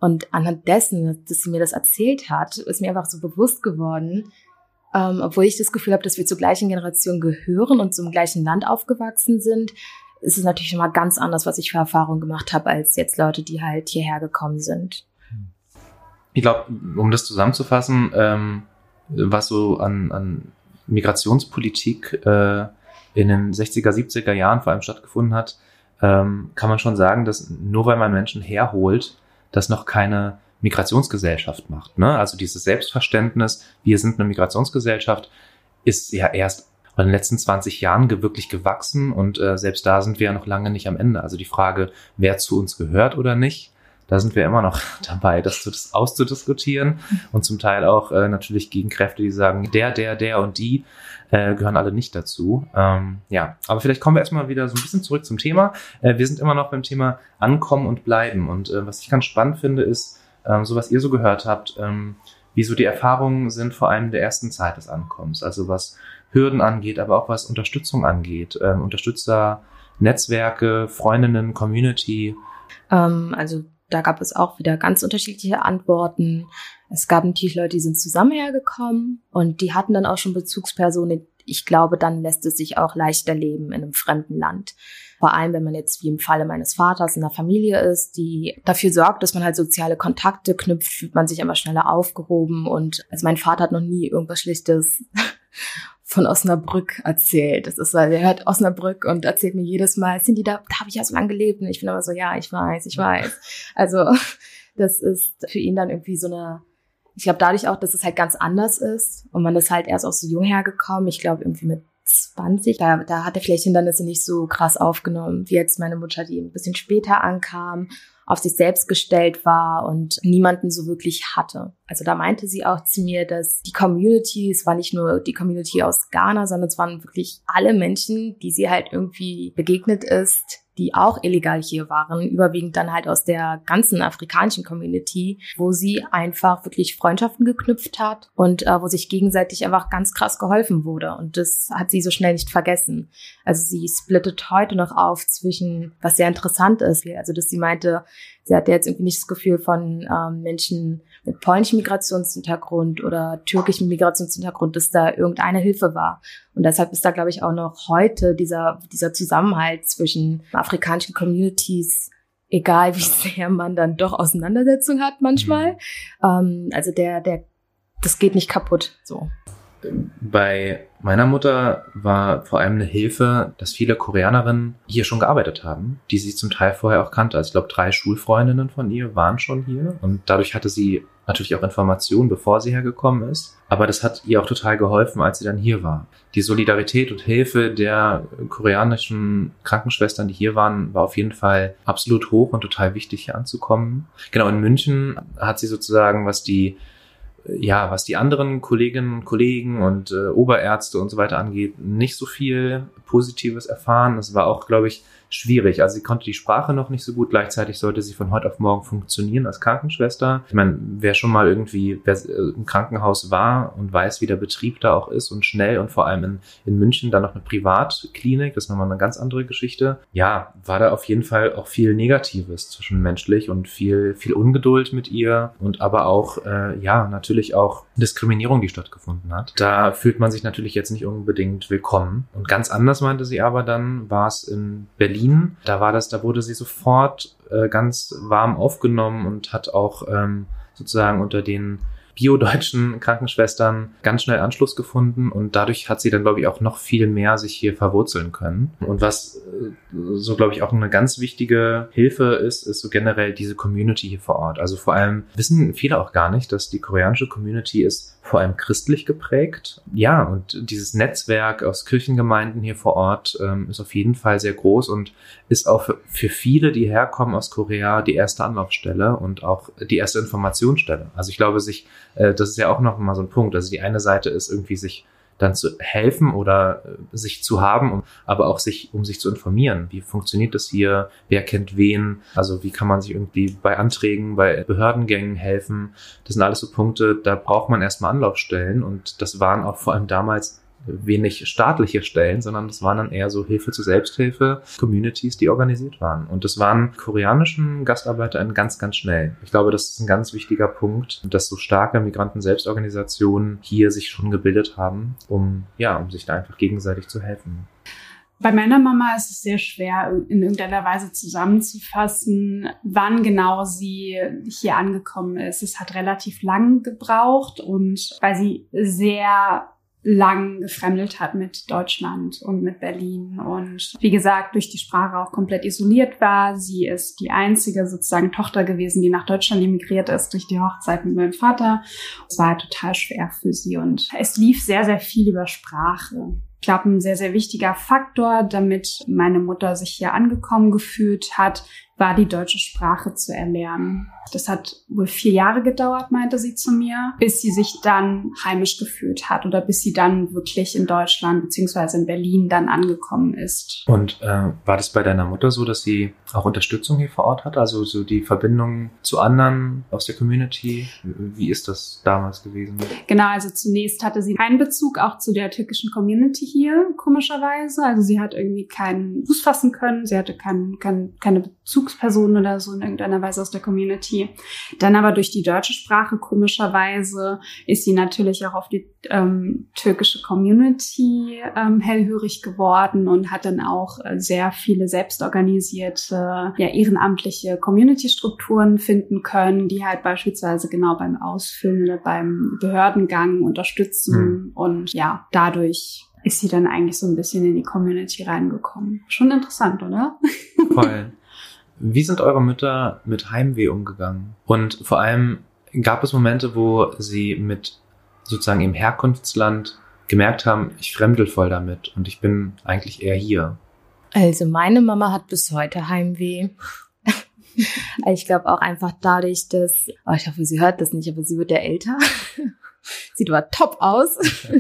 Und anhand dessen, dass sie mir das erzählt hat, ist mir einfach so bewusst geworden, ähm, obwohl ich das Gefühl habe, dass wir zur gleichen Generation gehören und zum gleichen Land aufgewachsen sind, ist es natürlich mal ganz anders, was ich für Erfahrungen gemacht habe, als jetzt Leute, die halt hierher gekommen sind. Ich glaube, um das zusammenzufassen, ähm, was so an, an Migrationspolitik äh, in den 60er, 70er Jahren vor allem stattgefunden hat, ähm, kann man schon sagen, dass nur weil man Menschen herholt, das noch keine Migrationsgesellschaft macht. Ne? Also dieses Selbstverständnis, wir sind eine Migrationsgesellschaft, ist ja erst in den letzten 20 Jahren wirklich gewachsen und äh, selbst da sind wir ja noch lange nicht am Ende. Also die Frage, wer zu uns gehört oder nicht, da sind wir immer noch dabei, das, zu, das auszudiskutieren und zum Teil auch äh, natürlich Gegenkräfte, die sagen, der, der, der und die äh, gehören alle nicht dazu. Ähm, ja, aber vielleicht kommen wir erstmal wieder so ein bisschen zurück zum Thema. Äh, wir sind immer noch beim Thema Ankommen und Bleiben und äh, was ich ganz spannend finde, ist, ähm, so was ihr so gehört habt, ähm, wie so die Erfahrungen sind vor allem der ersten Zeit des Ankommens, also was Hürden angeht, aber auch was Unterstützung angeht, ähm, Unterstützer, Netzwerke, Freundinnen, Community. Ähm, also da gab es auch wieder ganz unterschiedliche Antworten. Es gab natürlich Leute, die sind zusammen hergekommen und die hatten dann auch schon Bezugspersonen. Ich glaube, dann lässt es sich auch leichter leben in einem fremden Land. Vor allem, wenn man jetzt wie im Falle meines Vaters in einer Familie ist, die dafür sorgt, dass man halt soziale Kontakte knüpft, fühlt man sich immer schneller aufgehoben. Und also mein Vater hat noch nie irgendwas Schlechtes von Osnabrück erzählt. Das ist, weil er hört Osnabrück und erzählt mir jedes Mal, sind die da, da habe ich ja so lange gelebt. Und ich bin immer so, ja, ich weiß, ich weiß. Also das ist für ihn dann irgendwie so eine, ich glaube dadurch auch, dass es halt ganz anders ist und man ist halt erst auch so jung hergekommen. Ich glaube irgendwie mit 20, da, da hat er vielleicht Hindernisse nicht so krass aufgenommen, wie jetzt meine Mutter, die ein bisschen später ankam auf sich selbst gestellt war und niemanden so wirklich hatte. Also da meinte sie auch zu mir, dass die Community, es war nicht nur die Community aus Ghana, sondern es waren wirklich alle Menschen, die sie halt irgendwie begegnet ist, die auch illegal hier waren, überwiegend dann halt aus der ganzen afrikanischen Community, wo sie einfach wirklich Freundschaften geknüpft hat und äh, wo sich gegenseitig einfach ganz krass geholfen wurde. Und das hat sie so schnell nicht vergessen. Also sie splittet heute noch auf zwischen, was sehr interessant ist, also dass sie meinte, sie hatte jetzt irgendwie nicht das Gefühl von ähm, Menschen mit polnischem Migrationshintergrund oder türkischem Migrationshintergrund, dass da irgendeine Hilfe war. Und deshalb ist da, glaube ich, auch noch heute dieser, dieser Zusammenhalt zwischen afrikanischen Communities, egal wie sehr man dann doch Auseinandersetzung hat manchmal. Mhm. Ähm, also der, der, das geht nicht kaputt, so. Bei meiner Mutter war vor allem eine Hilfe, dass viele Koreanerinnen hier schon gearbeitet haben, die sie zum Teil vorher auch kannte. Also ich glaube, drei Schulfreundinnen von ihr waren schon hier und dadurch hatte sie natürlich auch Informationen, bevor sie hergekommen ist. Aber das hat ihr auch total geholfen, als sie dann hier war. Die Solidarität und Hilfe der koreanischen Krankenschwestern, die hier waren, war auf jeden Fall absolut hoch und total wichtig, hier anzukommen. Genau, in München hat sie sozusagen, was die ja, was die anderen Kolleginnen, Kollegen und äh, Oberärzte und so weiter angeht, nicht so viel Positives erfahren. Es war auch, glaube ich, schwierig. Also sie konnte die Sprache noch nicht so gut. Gleichzeitig sollte sie von heute auf morgen funktionieren als Krankenschwester. Ich meine, wer schon mal irgendwie wer äh, im Krankenhaus war und weiß, wie der Betrieb da auch ist und schnell und vor allem in, in München dann noch eine Privatklinik, das ist nochmal eine ganz andere Geschichte. Ja, war da auf jeden Fall auch viel Negatives zwischenmenschlich und viel, viel Ungeduld mit ihr und aber auch, äh, ja, natürlich auch Diskriminierung, die stattgefunden hat. Da fühlt man sich natürlich jetzt nicht unbedingt willkommen. Und ganz anders meinte sie aber dann, war es in Berlin. Da war das, da wurde sie sofort äh, ganz warm aufgenommen und hat auch ähm, sozusagen unter den biodeutschen Krankenschwestern ganz schnell Anschluss gefunden und dadurch hat sie dann, glaube ich, auch noch viel mehr sich hier verwurzeln können. Und was äh, so, glaube ich, auch eine ganz wichtige Hilfe ist, ist so generell diese Community hier vor Ort. Also vor allem wissen viele auch gar nicht, dass die koreanische Community ist vor allem christlich geprägt. Ja, und dieses Netzwerk aus Kirchengemeinden hier vor Ort ähm, ist auf jeden Fall sehr groß und ist auch für, viele, die herkommen aus Korea, die erste Anlaufstelle und auch die erste Informationsstelle. Also ich glaube, sich, äh, das ist ja auch noch mal so ein Punkt. Also die eine Seite ist irgendwie sich dann zu helfen oder äh, sich zu haben, um, aber auch sich, um sich zu informieren. Wie funktioniert das hier? Wer kennt wen? Also wie kann man sich irgendwie bei Anträgen, bei Behördengängen helfen? Das sind alles so Punkte, da braucht man erstmal Anlaufstellen und das waren auch vor allem damals wenig staatliche Stellen, sondern das waren dann eher so Hilfe zur Selbsthilfe, Communities, die organisiert waren. Und das waren koreanischen GastarbeiterInnen ganz, ganz schnell. Ich glaube, das ist ein ganz wichtiger Punkt, dass so starke Migranten-Selbstorganisationen hier sich schon gebildet haben, um, ja, um sich da einfach gegenseitig zu helfen. Bei meiner Mama ist es sehr schwer, in irgendeiner Weise zusammenzufassen, wann genau sie hier angekommen ist. Es hat relativ lang gebraucht und weil sie sehr lang gefremdelt hat mit Deutschland und mit Berlin und wie gesagt durch die Sprache auch komplett isoliert war. Sie ist die einzige sozusagen Tochter gewesen, die nach Deutschland emigriert ist durch die Hochzeit mit meinem Vater. Es war total schwer für sie und es lief sehr, sehr viel über Sprache. Ich glaube, ein sehr, sehr wichtiger Faktor, damit meine Mutter sich hier angekommen gefühlt hat, war die deutsche Sprache zu erlernen. Das hat wohl vier Jahre gedauert, meinte sie zu mir, bis sie sich dann heimisch gefühlt hat oder bis sie dann wirklich in Deutschland beziehungsweise in Berlin dann angekommen ist. Und äh, war das bei deiner Mutter so, dass sie auch Unterstützung hier vor Ort hat? Also so die Verbindung zu anderen aus der Community? Wie ist das damals gewesen? Genau, also zunächst hatte sie keinen Bezug auch zu der türkischen Community hier, komischerweise. Also sie hat irgendwie keinen Fuß fassen können, sie hatte kein, kein, keine Bezug Bezugsperson oder so in irgendeiner Weise aus der Community. Dann aber durch die deutsche Sprache, komischerweise, ist sie natürlich auch auf die ähm, türkische Community ähm, hellhörig geworden und hat dann auch äh, sehr viele selbstorganisierte, ja, ehrenamtliche Community-Strukturen finden können, die halt beispielsweise genau beim Ausfüllen oder beim Behördengang unterstützen mhm. und ja, dadurch ist sie dann eigentlich so ein bisschen in die Community reingekommen. Schon interessant, oder? Voll. Wie sind eure Mütter mit Heimweh umgegangen? Und vor allem gab es Momente, wo sie mit sozusagen im Herkunftsland gemerkt haben, ich fremdel voll damit und ich bin eigentlich eher hier? Also meine Mama hat bis heute Heimweh. ich glaube auch einfach dadurch, dass, oh, ich hoffe, sie hört das nicht, aber sie wird ja älter. Sieht aber top aus.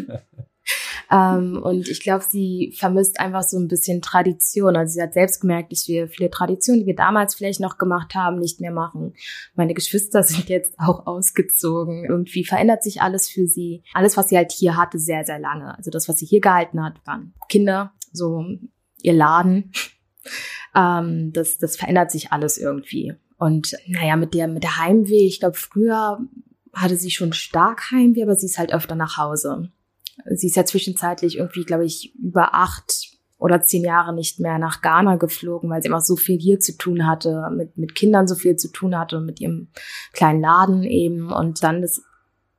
Ähm, und ich glaube, sie vermisst einfach so ein bisschen Tradition. Also sie hat selbst gemerkt, dass wir viele Traditionen, die wir damals vielleicht noch gemacht haben, nicht mehr machen. Meine Geschwister sind jetzt auch ausgezogen. Irgendwie verändert sich alles für sie. Alles, was sie halt hier hatte, sehr, sehr lange. Also das, was sie hier gehalten hat, waren Kinder, so ihr Laden. Ähm, das, das verändert sich alles irgendwie. Und naja, mit der, mit der Heimweh, ich glaube, früher hatte sie schon stark Heimweh, aber sie ist halt öfter nach Hause. Sie ist ja zwischenzeitlich irgendwie, glaube ich, über acht oder zehn Jahre nicht mehr nach Ghana geflogen, weil sie immer so viel hier zu tun hatte, mit, mit Kindern so viel zu tun hatte und mit ihrem kleinen Laden eben. Und dann das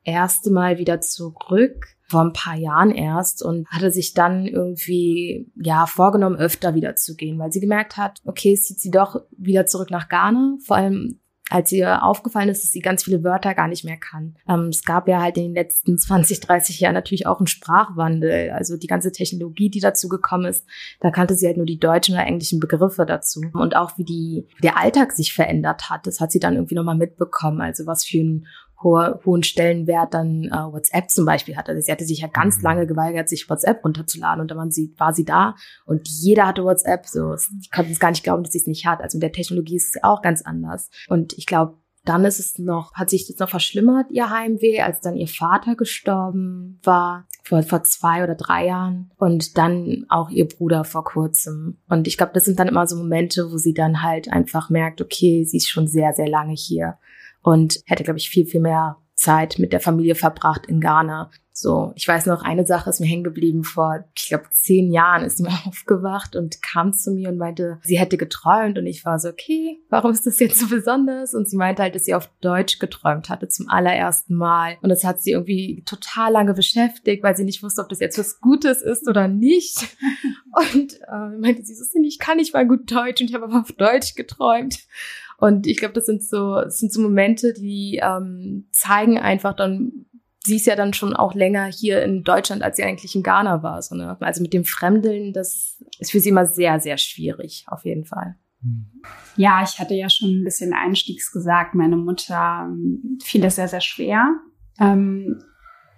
erste Mal wieder zurück, vor ein paar Jahren erst und hatte sich dann irgendwie, ja, vorgenommen, öfter wieder zu gehen, weil sie gemerkt hat, okay, es zieht sie doch wieder zurück nach Ghana, vor allem als ihr aufgefallen ist, dass sie ganz viele Wörter gar nicht mehr kann. Ähm, es gab ja halt in den letzten 20, 30 Jahren natürlich auch einen Sprachwandel. Also die ganze Technologie, die dazu gekommen ist, da kannte sie halt nur die deutschen oder englischen Begriffe dazu. Und auch wie die, der Alltag sich verändert hat, das hat sie dann irgendwie nochmal mitbekommen. Also was für ein hohe, hohen Stellenwert dann äh, WhatsApp zum Beispiel hatte. Also sie hatte sich ja ganz mhm. lange geweigert, sich WhatsApp runterzuladen und dann war sie, war sie da und jeder hatte WhatsApp. So, ich konnte es gar nicht glauben, dass sie es nicht hat. Also mit der Technologie ist es auch ganz anders. Und ich glaube, dann ist es noch, hat sich das noch verschlimmert, ihr Heimweh, als dann ihr Vater gestorben war, vor, vor zwei oder drei Jahren. Und dann auch ihr Bruder vor kurzem. Und ich glaube, das sind dann immer so Momente, wo sie dann halt einfach merkt, okay, sie ist schon sehr, sehr lange hier und hätte, glaube ich, viel, viel mehr Zeit mit der Familie verbracht in Ghana. So, ich weiß noch, eine Sache ist mir hängen geblieben. Vor, ich glaube, zehn Jahren ist sie mal aufgewacht und kam zu mir und meinte, sie hätte geträumt. Und ich war so, okay, warum ist das jetzt so besonders? Und sie meinte halt, dass sie auf Deutsch geträumt hatte zum allerersten Mal. Und das hat sie irgendwie total lange beschäftigt, weil sie nicht wusste, ob das jetzt was Gutes ist oder nicht. Und äh, meinte sie so, ich kann nicht mal gut Deutsch und ich habe aber auf Deutsch geträumt. Und ich glaube, das sind so, das sind so Momente, die ähm, zeigen einfach dann, sie ist ja dann schon auch länger hier in Deutschland, als sie eigentlich in Ghana war. So, ne? Also mit dem Fremdeln, das ist für sie immer sehr, sehr schwierig, auf jeden Fall. Ja, ich hatte ja schon ein bisschen einstiegs gesagt, meine Mutter ähm, fiel es sehr, sehr schwer. Ähm,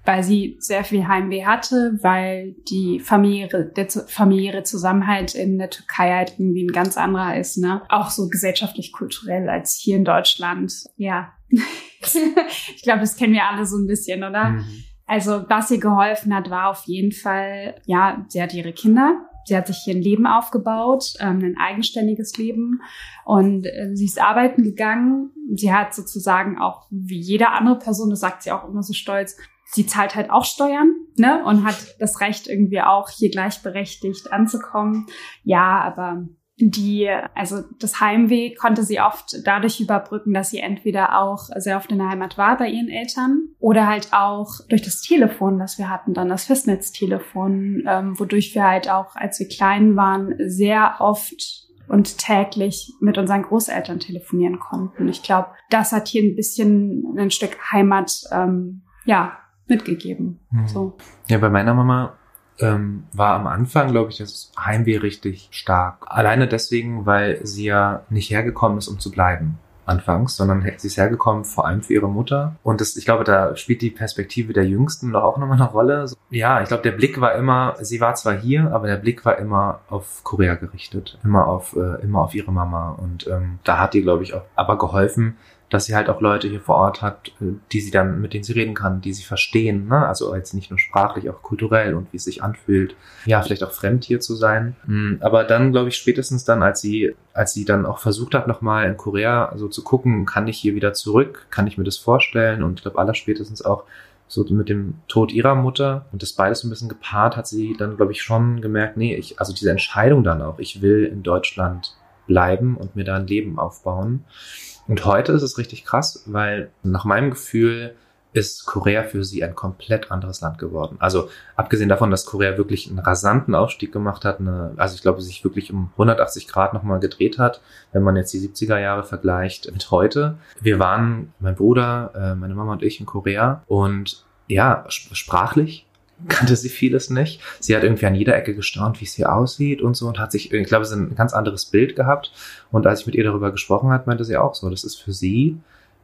weil sie sehr viel Heimweh hatte, weil die familiäre, der familiäre Zusammenhalt in der Türkei halt irgendwie ein ganz anderer ist, ne? Auch so gesellschaftlich kulturell als hier in Deutschland. Ja. ich glaube, das kennen wir alle so ein bisschen, oder? Mhm. Also, was ihr geholfen hat, war auf jeden Fall, ja, sie hat ihre Kinder, sie hat sich hier ein Leben aufgebaut, ähm, ein eigenständiges Leben und äh, sie ist arbeiten gegangen. Sie hat sozusagen auch wie jede andere Person, das sagt sie auch immer so stolz, sie zahlt halt auch Steuern, ne, und hat das Recht irgendwie auch hier gleichberechtigt anzukommen. Ja, aber die, also das Heimweh konnte sie oft dadurch überbrücken, dass sie entweder auch sehr oft in der Heimat war bei ihren Eltern oder halt auch durch das Telefon, das wir hatten, dann das Festnetztelefon, ähm, wodurch wir halt auch, als wir klein waren, sehr oft und täglich mit unseren Großeltern telefonieren konnten. Ich glaube, das hat hier ein bisschen ein Stück Heimat, ähm, ja, mitgegeben. Mhm. So. Ja, bei meiner Mama ähm, war am Anfang, glaube ich, das Heimweh richtig stark. Alleine deswegen, weil sie ja nicht hergekommen ist, um zu bleiben anfangs, sondern sie ist hergekommen vor allem für ihre Mutter. Und das, ich glaube, da spielt die Perspektive der Jüngsten doch auch nochmal eine Rolle. Ja, ich glaube, der Blick war immer, sie war zwar hier, aber der Blick war immer auf Korea gerichtet, immer auf, äh, immer auf ihre Mama. Und ähm, da hat ihr, glaube ich, auch aber geholfen, dass sie halt auch Leute hier vor Ort hat, äh, die sie dann, mit denen sie reden kann, die sie verstehen, ne? Also jetzt nicht nur sprachlich, auch kulturell und wie es sich anfühlt. Ja, vielleicht auch fremd hier zu sein. Hm, aber dann, glaube ich, spätestens dann, als sie, als sie dann auch versucht hat, nochmal in Korea so zu gucken, kann ich hier wieder zurück, kann ich mir das vorstellen? Und ich glaube, aller spätestens auch so mit dem Tod ihrer Mutter und das beides ein bisschen gepaart, hat sie dann, glaube ich, schon gemerkt, nee, ich, also diese Entscheidung dann auch, ich will in Deutschland bleiben und mir da ein Leben aufbauen. Und heute ist es richtig krass, weil nach meinem Gefühl ist Korea für sie ein komplett anderes Land geworden. Also abgesehen davon, dass Korea wirklich einen rasanten Aufstieg gemacht hat, eine, also ich glaube, sich wirklich um 180 Grad nochmal gedreht hat, wenn man jetzt die 70er Jahre vergleicht mit heute. Wir waren, mein Bruder, äh, meine Mama und ich in Korea und ja, sprachlich kannte sie vieles nicht. Sie hat irgendwie an jeder Ecke gestaunt, wie es hier aussieht und so und hat sich, ich glaube, sie ein ganz anderes Bild gehabt. Und als ich mit ihr darüber gesprochen hat, meinte sie auch so, das ist für sie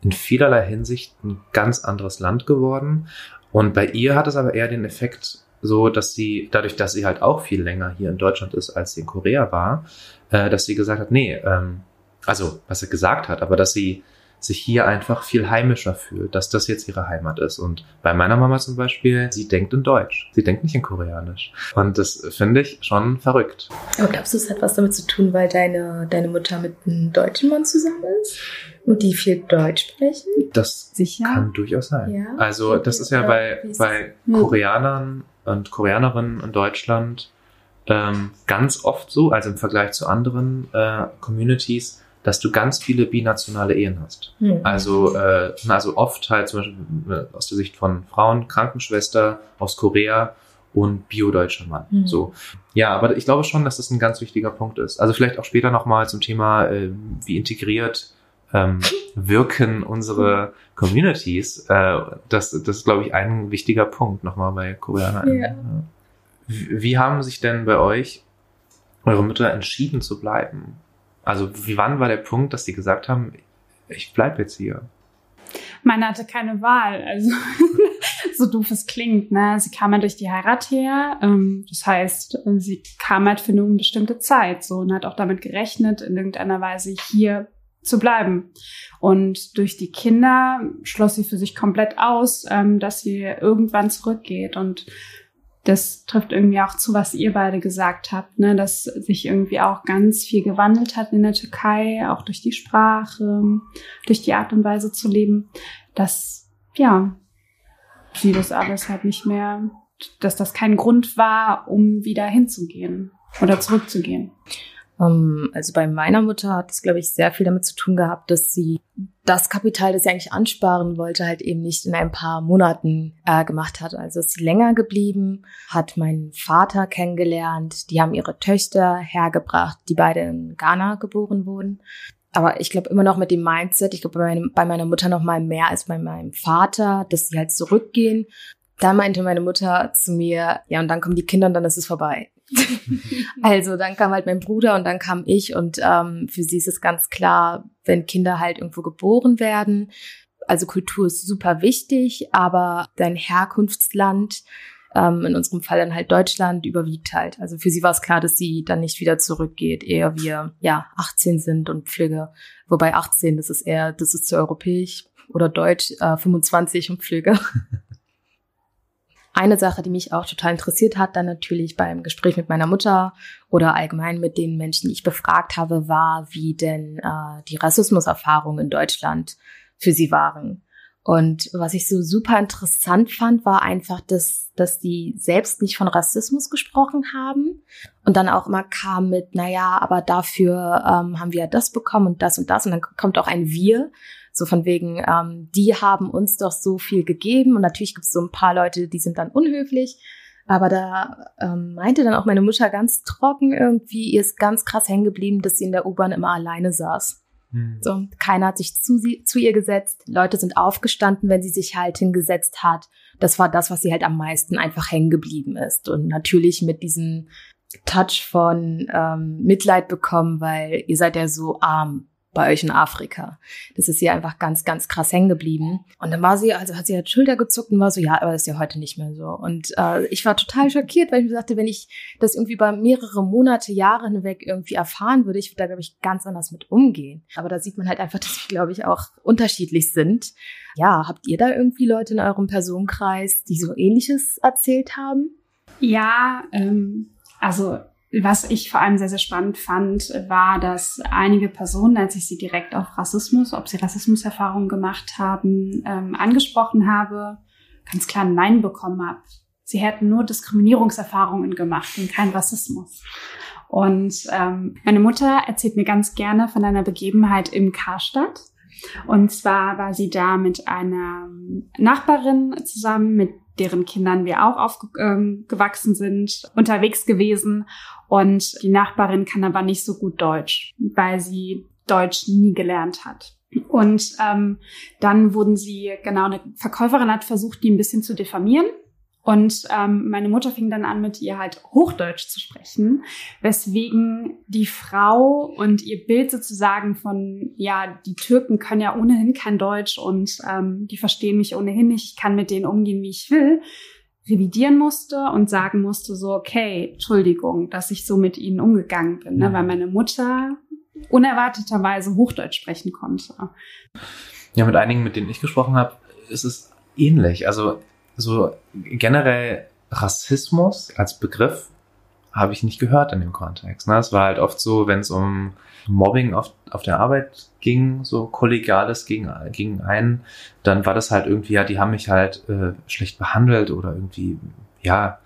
in vielerlei Hinsicht ein ganz anderes Land geworden. Und bei ihr hat es aber eher den Effekt so, dass sie, dadurch, dass sie halt auch viel länger hier in Deutschland ist, als sie in Korea war, äh, dass sie gesagt hat, nee, ähm, also was sie gesagt hat, aber dass sie sich hier einfach viel heimischer fühlt, dass das jetzt ihre Heimat ist. Und bei meiner Mama zum Beispiel, sie denkt in Deutsch, sie denkt nicht in Koreanisch. Und das finde ich schon verrückt. Aber glaubst du, es hat was damit zu tun, weil deine, deine Mutter mit einem deutschen Mann zusammen ist? Und die viel Deutsch sprechen? Das Sicher? kann durchaus sein. Ja? Also das ist ja bei, bei Koreanern und Koreanerinnen in Deutschland ähm, ganz oft so, also im Vergleich zu anderen äh, Communities, dass du ganz viele binationale Ehen hast. Mhm. Also, äh, also oft halt zum Beispiel äh, aus der Sicht von Frauen, Krankenschwester aus Korea und biodeutscher Mann. Mhm. So. Ja, aber ich glaube schon, dass das ein ganz wichtiger Punkt ist. Also vielleicht auch später nochmal zum Thema, äh, wie integriert ähm, wirken unsere Communities. Äh, das, das ist, glaube ich, ein wichtiger Punkt nochmal bei Koreanern. Ja. Wie, wie haben sich denn bei euch eure Mütter entschieden zu bleiben? Also wie wann war der Punkt, dass die gesagt haben, ich bleib jetzt hier? meine hatte keine Wahl. Also so doof es klingt, ne? Sie kam ja durch die Heirat her. Ähm, das heißt, sie kam halt für eine unbestimmte Zeit so und hat auch damit gerechnet, in irgendeiner Weise hier zu bleiben. Und durch die Kinder schloss sie für sich komplett aus, ähm, dass sie irgendwann zurückgeht. Und das trifft irgendwie auch zu, was ihr beide gesagt habt, ne? dass sich irgendwie auch ganz viel gewandelt hat in der Türkei, auch durch die Sprache, durch die Art und Weise zu leben, dass, ja, sie das alles halt nicht mehr, dass das kein Grund war, um wieder hinzugehen oder zurückzugehen. Ähm, also bei meiner Mutter hat es, glaube ich, sehr viel damit zu tun gehabt, dass sie das Kapital, das sie eigentlich ansparen wollte, halt eben nicht in ein paar Monaten äh, gemacht hat. Also ist sie länger geblieben, hat meinen Vater kennengelernt, die haben ihre Töchter hergebracht, die beide in Ghana geboren wurden. Aber ich glaube immer noch mit dem Mindset, ich glaube bei, bei meiner Mutter noch mal mehr als bei meinem Vater, dass sie halt zurückgehen. Da meinte meine Mutter zu mir, ja, und dann kommen die Kinder und dann ist es vorbei. also dann kam halt mein Bruder und dann kam ich und ähm, für sie ist es ganz klar, wenn Kinder halt irgendwo geboren werden, also Kultur ist super wichtig, aber dein Herkunftsland, ähm, in unserem Fall dann halt Deutschland, überwiegt halt. Also für sie war es klar, dass sie dann nicht wieder zurückgeht, eher wir ja 18 sind und Pflege, wobei 18, das ist eher, das ist zu europäisch oder deutsch, äh, 25 und Pflege. Eine Sache, die mich auch total interessiert hat, dann natürlich beim Gespräch mit meiner Mutter oder allgemein mit den Menschen, die ich befragt habe, war, wie denn äh, die Rassismuserfahrungen in Deutschland für sie waren. Und was ich so super interessant fand, war einfach, dass, dass die selbst nicht von Rassismus gesprochen haben und dann auch immer kam mit, naja, aber dafür ähm, haben wir das bekommen und das und das und dann kommt auch ein Wir so von wegen, ähm, die haben uns doch so viel gegeben. Und natürlich gibt es so ein paar Leute, die sind dann unhöflich. Aber da ähm, meinte dann auch meine Mutter ganz trocken irgendwie, ihr ist ganz krass hängen geblieben, dass sie in der U-Bahn immer alleine saß. Hm. So, keiner hat sich zu, sie, zu ihr gesetzt. Leute sind aufgestanden, wenn sie sich halt hingesetzt hat. Das war das, was sie halt am meisten einfach hängen geblieben ist. Und natürlich mit diesem Touch von ähm, Mitleid bekommen, weil ihr seid ja so arm bei euch in Afrika. Das ist ihr einfach ganz, ganz krass hängen geblieben. Und dann war sie, also hat sie halt Schulter gezuckt und war so, ja, aber das ist ja heute nicht mehr so. Und äh, ich war total schockiert, weil ich mir sagte, wenn ich das irgendwie über mehrere Monate, Jahre hinweg irgendwie erfahren würde, ich würde da, glaube ich, ganz anders mit umgehen. Aber da sieht man halt einfach, dass wir, glaube ich, auch unterschiedlich sind. Ja, habt ihr da irgendwie Leute in eurem Personenkreis, die so ähnliches erzählt haben? Ja, ähm, also was ich vor allem sehr, sehr spannend fand, war, dass einige Personen, als ich sie direkt auf Rassismus, ob sie Rassismuserfahrungen gemacht haben, ähm, angesprochen habe, ganz klar Nein bekommen habe. Sie hätten nur Diskriminierungserfahrungen gemacht und kein Rassismus. Und ähm, meine Mutter erzählt mir ganz gerne von einer Begebenheit im Karstadt. Und zwar war sie da mit einer Nachbarin zusammen, mit deren Kindern wir auch aufgewachsen ähm, sind, unterwegs gewesen. Und die Nachbarin kann aber nicht so gut Deutsch, weil sie Deutsch nie gelernt hat. Und ähm, dann wurden sie, genau, eine Verkäuferin hat versucht, die ein bisschen zu diffamieren. Und ähm, meine Mutter fing dann an, mit ihr halt Hochdeutsch zu sprechen, weswegen die Frau und ihr Bild sozusagen von, ja, die Türken können ja ohnehin kein Deutsch und ähm, die verstehen mich ohnehin nicht, ich kann mit denen umgehen, wie ich will, revidieren musste und sagen musste, so, okay, Entschuldigung, dass ich so mit ihnen umgegangen bin, ne, weil meine Mutter unerwarteterweise Hochdeutsch sprechen konnte. Ja, mit einigen, mit denen ich gesprochen habe, ist es ähnlich. Also so generell Rassismus als Begriff habe ich nicht gehört in dem Kontext. Ne? Es war halt oft so, wenn es um Mobbing auf, auf der Arbeit ging, so kollegiales gegen, gegen einen, dann war das halt irgendwie, ja, die haben mich halt äh, schlecht behandelt oder irgendwie, ja,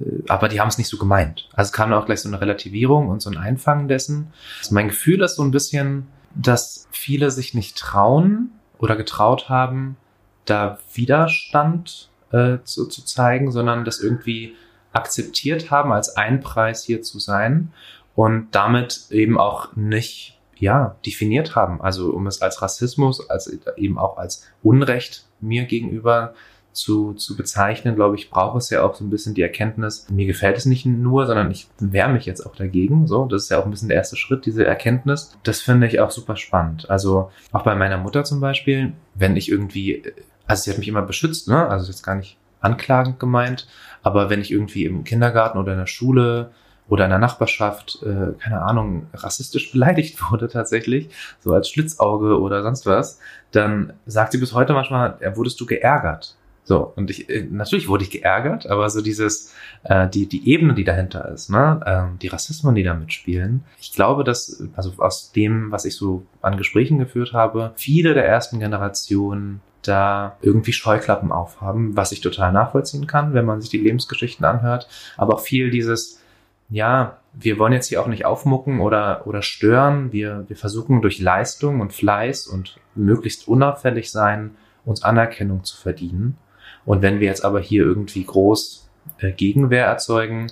äh, aber die haben es nicht so gemeint. Also kam auch gleich so eine Relativierung und so ein Einfangen dessen. Also mein Gefühl ist so ein bisschen, dass viele sich nicht trauen oder getraut haben, da Widerstand äh, zu, zu zeigen, sondern das irgendwie akzeptiert haben, als ein Preis hier zu sein und damit eben auch nicht ja, definiert haben. Also um es als Rassismus, als eben auch als Unrecht mir gegenüber zu, zu bezeichnen, glaube ich, braucht es ja auch so ein bisschen die Erkenntnis, mir gefällt es nicht nur, sondern ich wehre mich jetzt auch dagegen. So, das ist ja auch ein bisschen der erste Schritt, diese Erkenntnis. Das finde ich auch super spannend. Also auch bei meiner Mutter zum Beispiel, wenn ich irgendwie, also sie hat mich immer beschützt, ne? Also jetzt gar nicht anklagend gemeint, aber wenn ich irgendwie im Kindergarten oder in der Schule oder in der Nachbarschaft, äh, keine Ahnung, rassistisch beleidigt wurde tatsächlich, so als Schlitzauge oder sonst was, dann sagt sie bis heute manchmal, ja, wurdest du geärgert. So, und ich, äh, natürlich wurde ich geärgert, aber so dieses, äh, die, die Ebene, die dahinter ist, ne, äh, die Rassismen, die da mitspielen. Ich glaube, dass, also aus dem, was ich so an Gesprächen geführt habe, viele der ersten Generationen da irgendwie Scheuklappen aufhaben, was ich total nachvollziehen kann, wenn man sich die Lebensgeschichten anhört, aber auch viel dieses, ja, wir wollen jetzt hier auch nicht aufmucken oder, oder stören. Wir, wir versuchen durch Leistung und Fleiß und möglichst unauffällig sein, uns Anerkennung zu verdienen. Und wenn wir jetzt aber hier irgendwie groß äh, Gegenwehr erzeugen,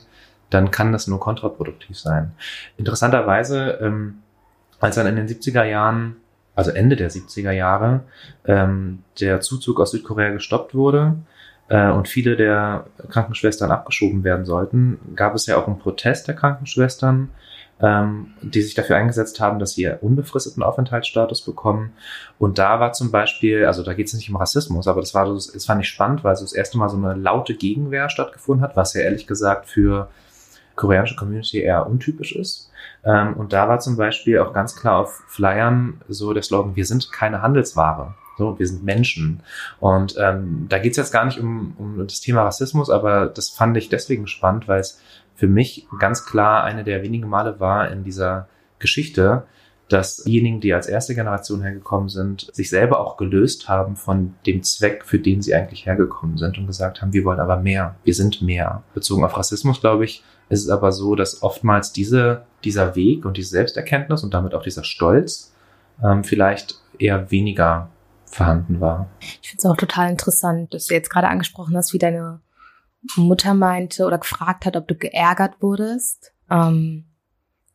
dann kann das nur kontraproduktiv sein. Interessanterweise, ähm, als dann in den 70er Jahren, also Ende der 70er Jahre, ähm, der Zuzug aus Südkorea gestoppt wurde äh, und viele der Krankenschwestern abgeschoben werden sollten, gab es ja auch einen Protest der Krankenschwestern ähm, die sich dafür eingesetzt haben, dass sie unbefristeten Aufenthaltsstatus bekommen. Und da war zum Beispiel, also da geht es nicht um Rassismus, aber das war, das fand ich spannend, weil so das erste Mal so eine laute Gegenwehr stattgefunden hat, was ja ehrlich gesagt für koreanische Community eher untypisch ist. Ähm, und da war zum Beispiel auch ganz klar auf Flyern so der Slogan, wir sind keine Handelsware. So, wir sind Menschen. Und ähm, da geht es jetzt gar nicht um, um das Thema Rassismus, aber das fand ich deswegen spannend, weil es für mich ganz klar eine der wenigen Male war in dieser Geschichte, dass diejenigen, die als erste Generation hergekommen sind, sich selber auch gelöst haben von dem Zweck, für den sie eigentlich hergekommen sind und gesagt haben, wir wollen aber mehr, wir sind mehr. Bezogen auf Rassismus, glaube ich, ist es aber so, dass oftmals diese, dieser Weg und diese Selbsterkenntnis und damit auch dieser Stolz ähm, vielleicht eher weniger vorhanden war. Ich finde es auch total interessant, dass du jetzt gerade angesprochen hast, wie deine Mutter meinte oder gefragt hat, ob du geärgert wurdest, ähm,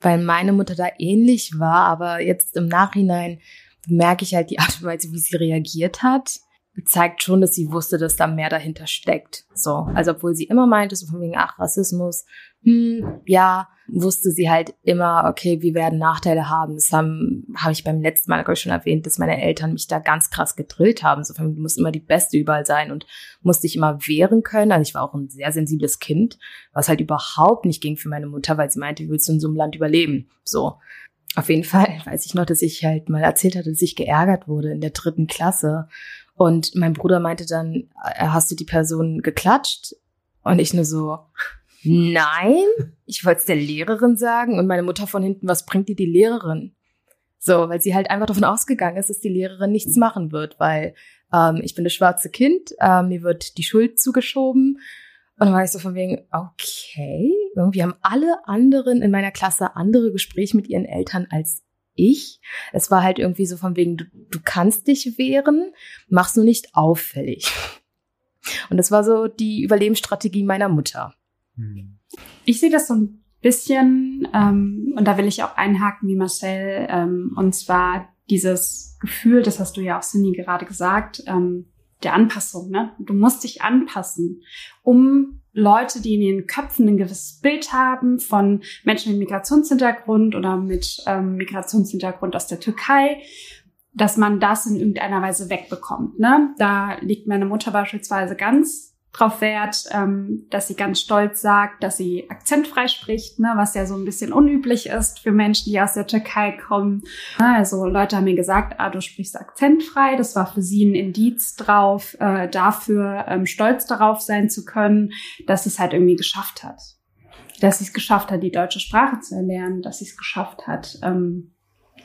weil meine Mutter da ähnlich war, aber jetzt im Nachhinein merke ich halt die Art und Weise, wie sie reagiert hat, zeigt schon, dass sie wusste, dass da mehr dahinter steckt. So, also obwohl sie immer meinte, so von wegen, ach, Rassismus, hm, ja, wusste sie halt immer, okay, wir werden Nachteile haben. Das haben, habe ich beim letzten Mal, glaube ich, schon erwähnt, dass meine Eltern mich da ganz krass gedrillt haben. So, du musst immer die Beste überall sein und musste ich immer wehren können. Also ich war auch ein sehr sensibles Kind, was halt überhaupt nicht ging für meine Mutter, weil sie meinte, willst du in so einem Land überleben? So. Auf jeden Fall weiß ich noch, dass ich halt mal erzählt hatte, dass ich geärgert wurde in der dritten Klasse. Und mein Bruder meinte dann, äh, hast du die Person geklatscht? Und ich nur so, nein, ich wollte es der Lehrerin sagen und meine Mutter von hinten, was bringt dir die Lehrerin? So, weil sie halt einfach davon ausgegangen ist, dass die Lehrerin nichts machen wird, weil ähm, ich bin das schwarze Kind, ähm, mir wird die Schuld zugeschoben. Und dann war ich so von wegen, okay, irgendwie haben alle anderen in meiner Klasse andere Gespräche mit ihren Eltern als ich. Es war halt irgendwie so von wegen, du, du kannst dich wehren, machst nur nicht auffällig. Und das war so die Überlebensstrategie meiner Mutter. Ich sehe das so ein bisschen, ähm, und da will ich auch einhaken wie Marcel, ähm, und zwar dieses Gefühl, das hast du ja auch Cindy gerade gesagt, ähm, der Anpassung. Ne? Du musst dich anpassen, um Leute, die in ihren Köpfen ein gewisses Bild haben von Menschen mit Migrationshintergrund oder mit ähm, Migrationshintergrund aus der Türkei, dass man das in irgendeiner Weise wegbekommt. Ne? Da liegt meine Mutter beispielsweise ganz drauf Wert, ähm, dass sie ganz stolz sagt, dass sie akzentfrei spricht, ne, was ja so ein bisschen unüblich ist für Menschen, die aus der Türkei kommen. Also Leute haben mir gesagt, ah, du sprichst akzentfrei. Das war für sie ein Indiz drauf, äh, dafür ähm, stolz darauf sein zu können, dass es halt irgendwie geschafft hat. Dass sie es geschafft hat, die deutsche Sprache zu erlernen, dass sie es geschafft hat, ähm,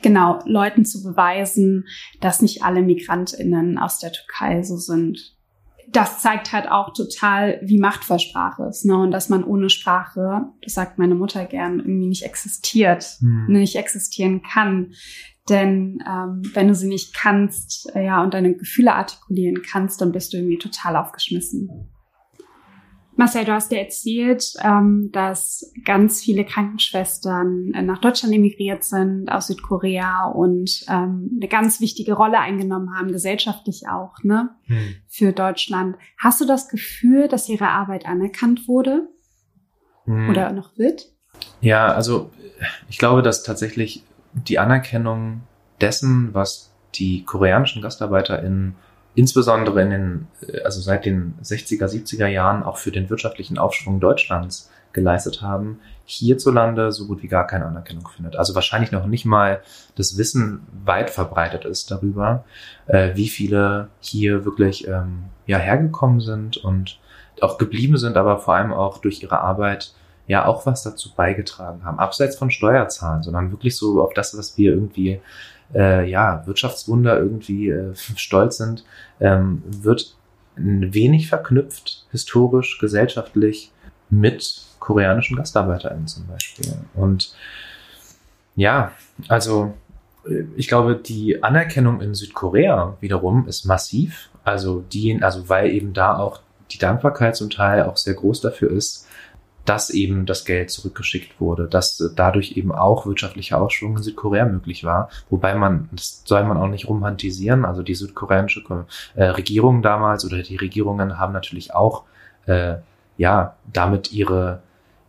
genau, Leuten zu beweisen, dass nicht alle MigrantInnen aus der Türkei so sind das zeigt halt auch total, wie machtvoll Sprache ist, ne? Und dass man ohne Sprache, das sagt meine Mutter gern, irgendwie nicht existiert, hm. nicht existieren kann. Denn ähm, wenn du sie nicht kannst, äh, ja, und deine Gefühle artikulieren kannst, dann bist du irgendwie total aufgeschmissen. Marcel, du hast ja erzählt, ähm, dass ganz viele Krankenschwestern äh, nach Deutschland emigriert sind, aus Südkorea und ähm, eine ganz wichtige Rolle eingenommen haben, gesellschaftlich auch, ne, hm. für Deutschland. Hast du das Gefühl, dass ihre Arbeit anerkannt wurde hm. oder noch wird? Ja, also ich glaube, dass tatsächlich die Anerkennung dessen, was die koreanischen GastarbeiterInnen insbesondere in den, äh, also seit den 60er, 70er Jahren auch für den wirtschaftlichen Aufschwung Deutschlands geleistet haben, hierzulande so gut wie gar keine Anerkennung findet. Also wahrscheinlich noch nicht mal das Wissen weit verbreitet ist darüber, äh, wie viele hier wirklich ähm, ja hergekommen sind und auch geblieben sind, aber vor allem auch durch ihre Arbeit ja auch was dazu beigetragen haben, abseits von Steuerzahlen, sondern wirklich so auf das, was wir irgendwie äh, ja, Wirtschaftswunder irgendwie äh, stolz sind, ähm, wird wenig verknüpft, historisch, gesellschaftlich, mit koreanischen GastarbeiterInnen zum Beispiel. Und ja, also äh, ich glaube, die Anerkennung in Südkorea wiederum ist massiv. Also die, also weil eben da auch die Dankbarkeit zum Teil auch sehr groß dafür ist, dass eben das Geld zurückgeschickt wurde, dass dadurch eben auch wirtschaftlicher Aufschwung in Südkorea möglich war. Wobei man, das soll man auch nicht romantisieren, also die südkoreanische äh, Regierung damals oder die Regierungen haben natürlich auch, äh, ja, damit ihre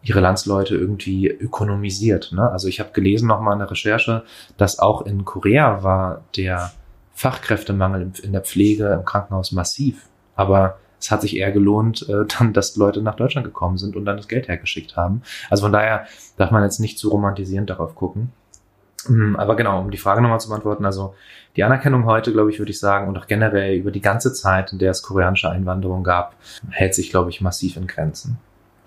ihre Landsleute irgendwie ökonomisiert. Ne? Also ich habe gelesen nochmal in der Recherche, dass auch in Korea war der Fachkräftemangel in der Pflege im Krankenhaus massiv. Aber es hat sich eher gelohnt, äh, dann, dass Leute nach Deutschland gekommen sind und dann das Geld hergeschickt haben. Also von daher darf man jetzt nicht zu romantisierend darauf gucken. Mm, aber genau, um die Frage nochmal zu beantworten, also die Anerkennung heute, glaube ich, würde ich sagen, und auch generell über die ganze Zeit, in der es koreanische Einwanderung gab, hält sich, glaube ich, massiv in Grenzen.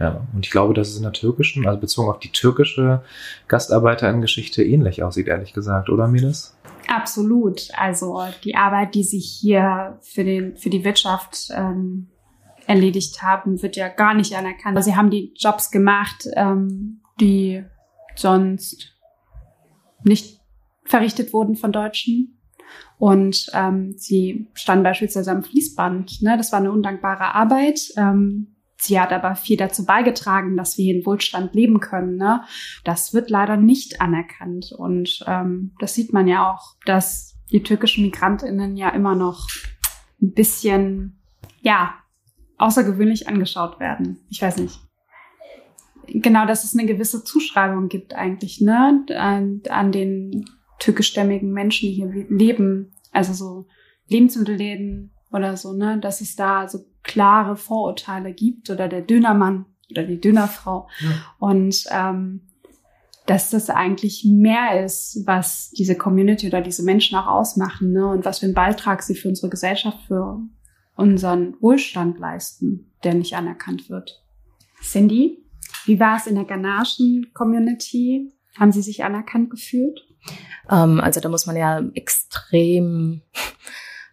Ja, und ich glaube, dass es in der türkischen, also bezogen auf die türkische Gastarbeiterin-Geschichte ähnlich aussieht, ehrlich gesagt, oder Miles? Absolut. Also die Arbeit, die sie hier für, den, für die Wirtschaft ähm, erledigt haben, wird ja gar nicht anerkannt. Sie haben die Jobs gemacht, ähm, die sonst nicht verrichtet wurden von Deutschen. Und ähm, sie standen beispielsweise am Fließband. Ne? Das war eine undankbare Arbeit. Ähm, Sie hat aber viel dazu beigetragen, dass wir in Wohlstand leben können. Ne? Das wird leider nicht anerkannt. Und ähm, das sieht man ja auch, dass die türkischen Migrantinnen ja immer noch ein bisschen, ja, außergewöhnlich angeschaut werden. Ich weiß nicht. Genau, dass es eine gewisse Zuschreibung gibt eigentlich, ne, an, an den türkischstämmigen Menschen, die hier leben. Also so Lebensmittelläden oder so, ne, dass es da so klare Vorurteile gibt oder der Dönermann oder die Dönerfrau. Ja. Und ähm, dass das eigentlich mehr ist, was diese Community oder diese Menschen auch ausmachen ne? und was für einen Beitrag sie für unsere Gesellschaft, für unseren Wohlstand leisten, der nicht anerkannt wird. Cindy, wie war es in der ghanaischen Community? Haben Sie sich anerkannt gefühlt? Ähm, also da muss man ja extrem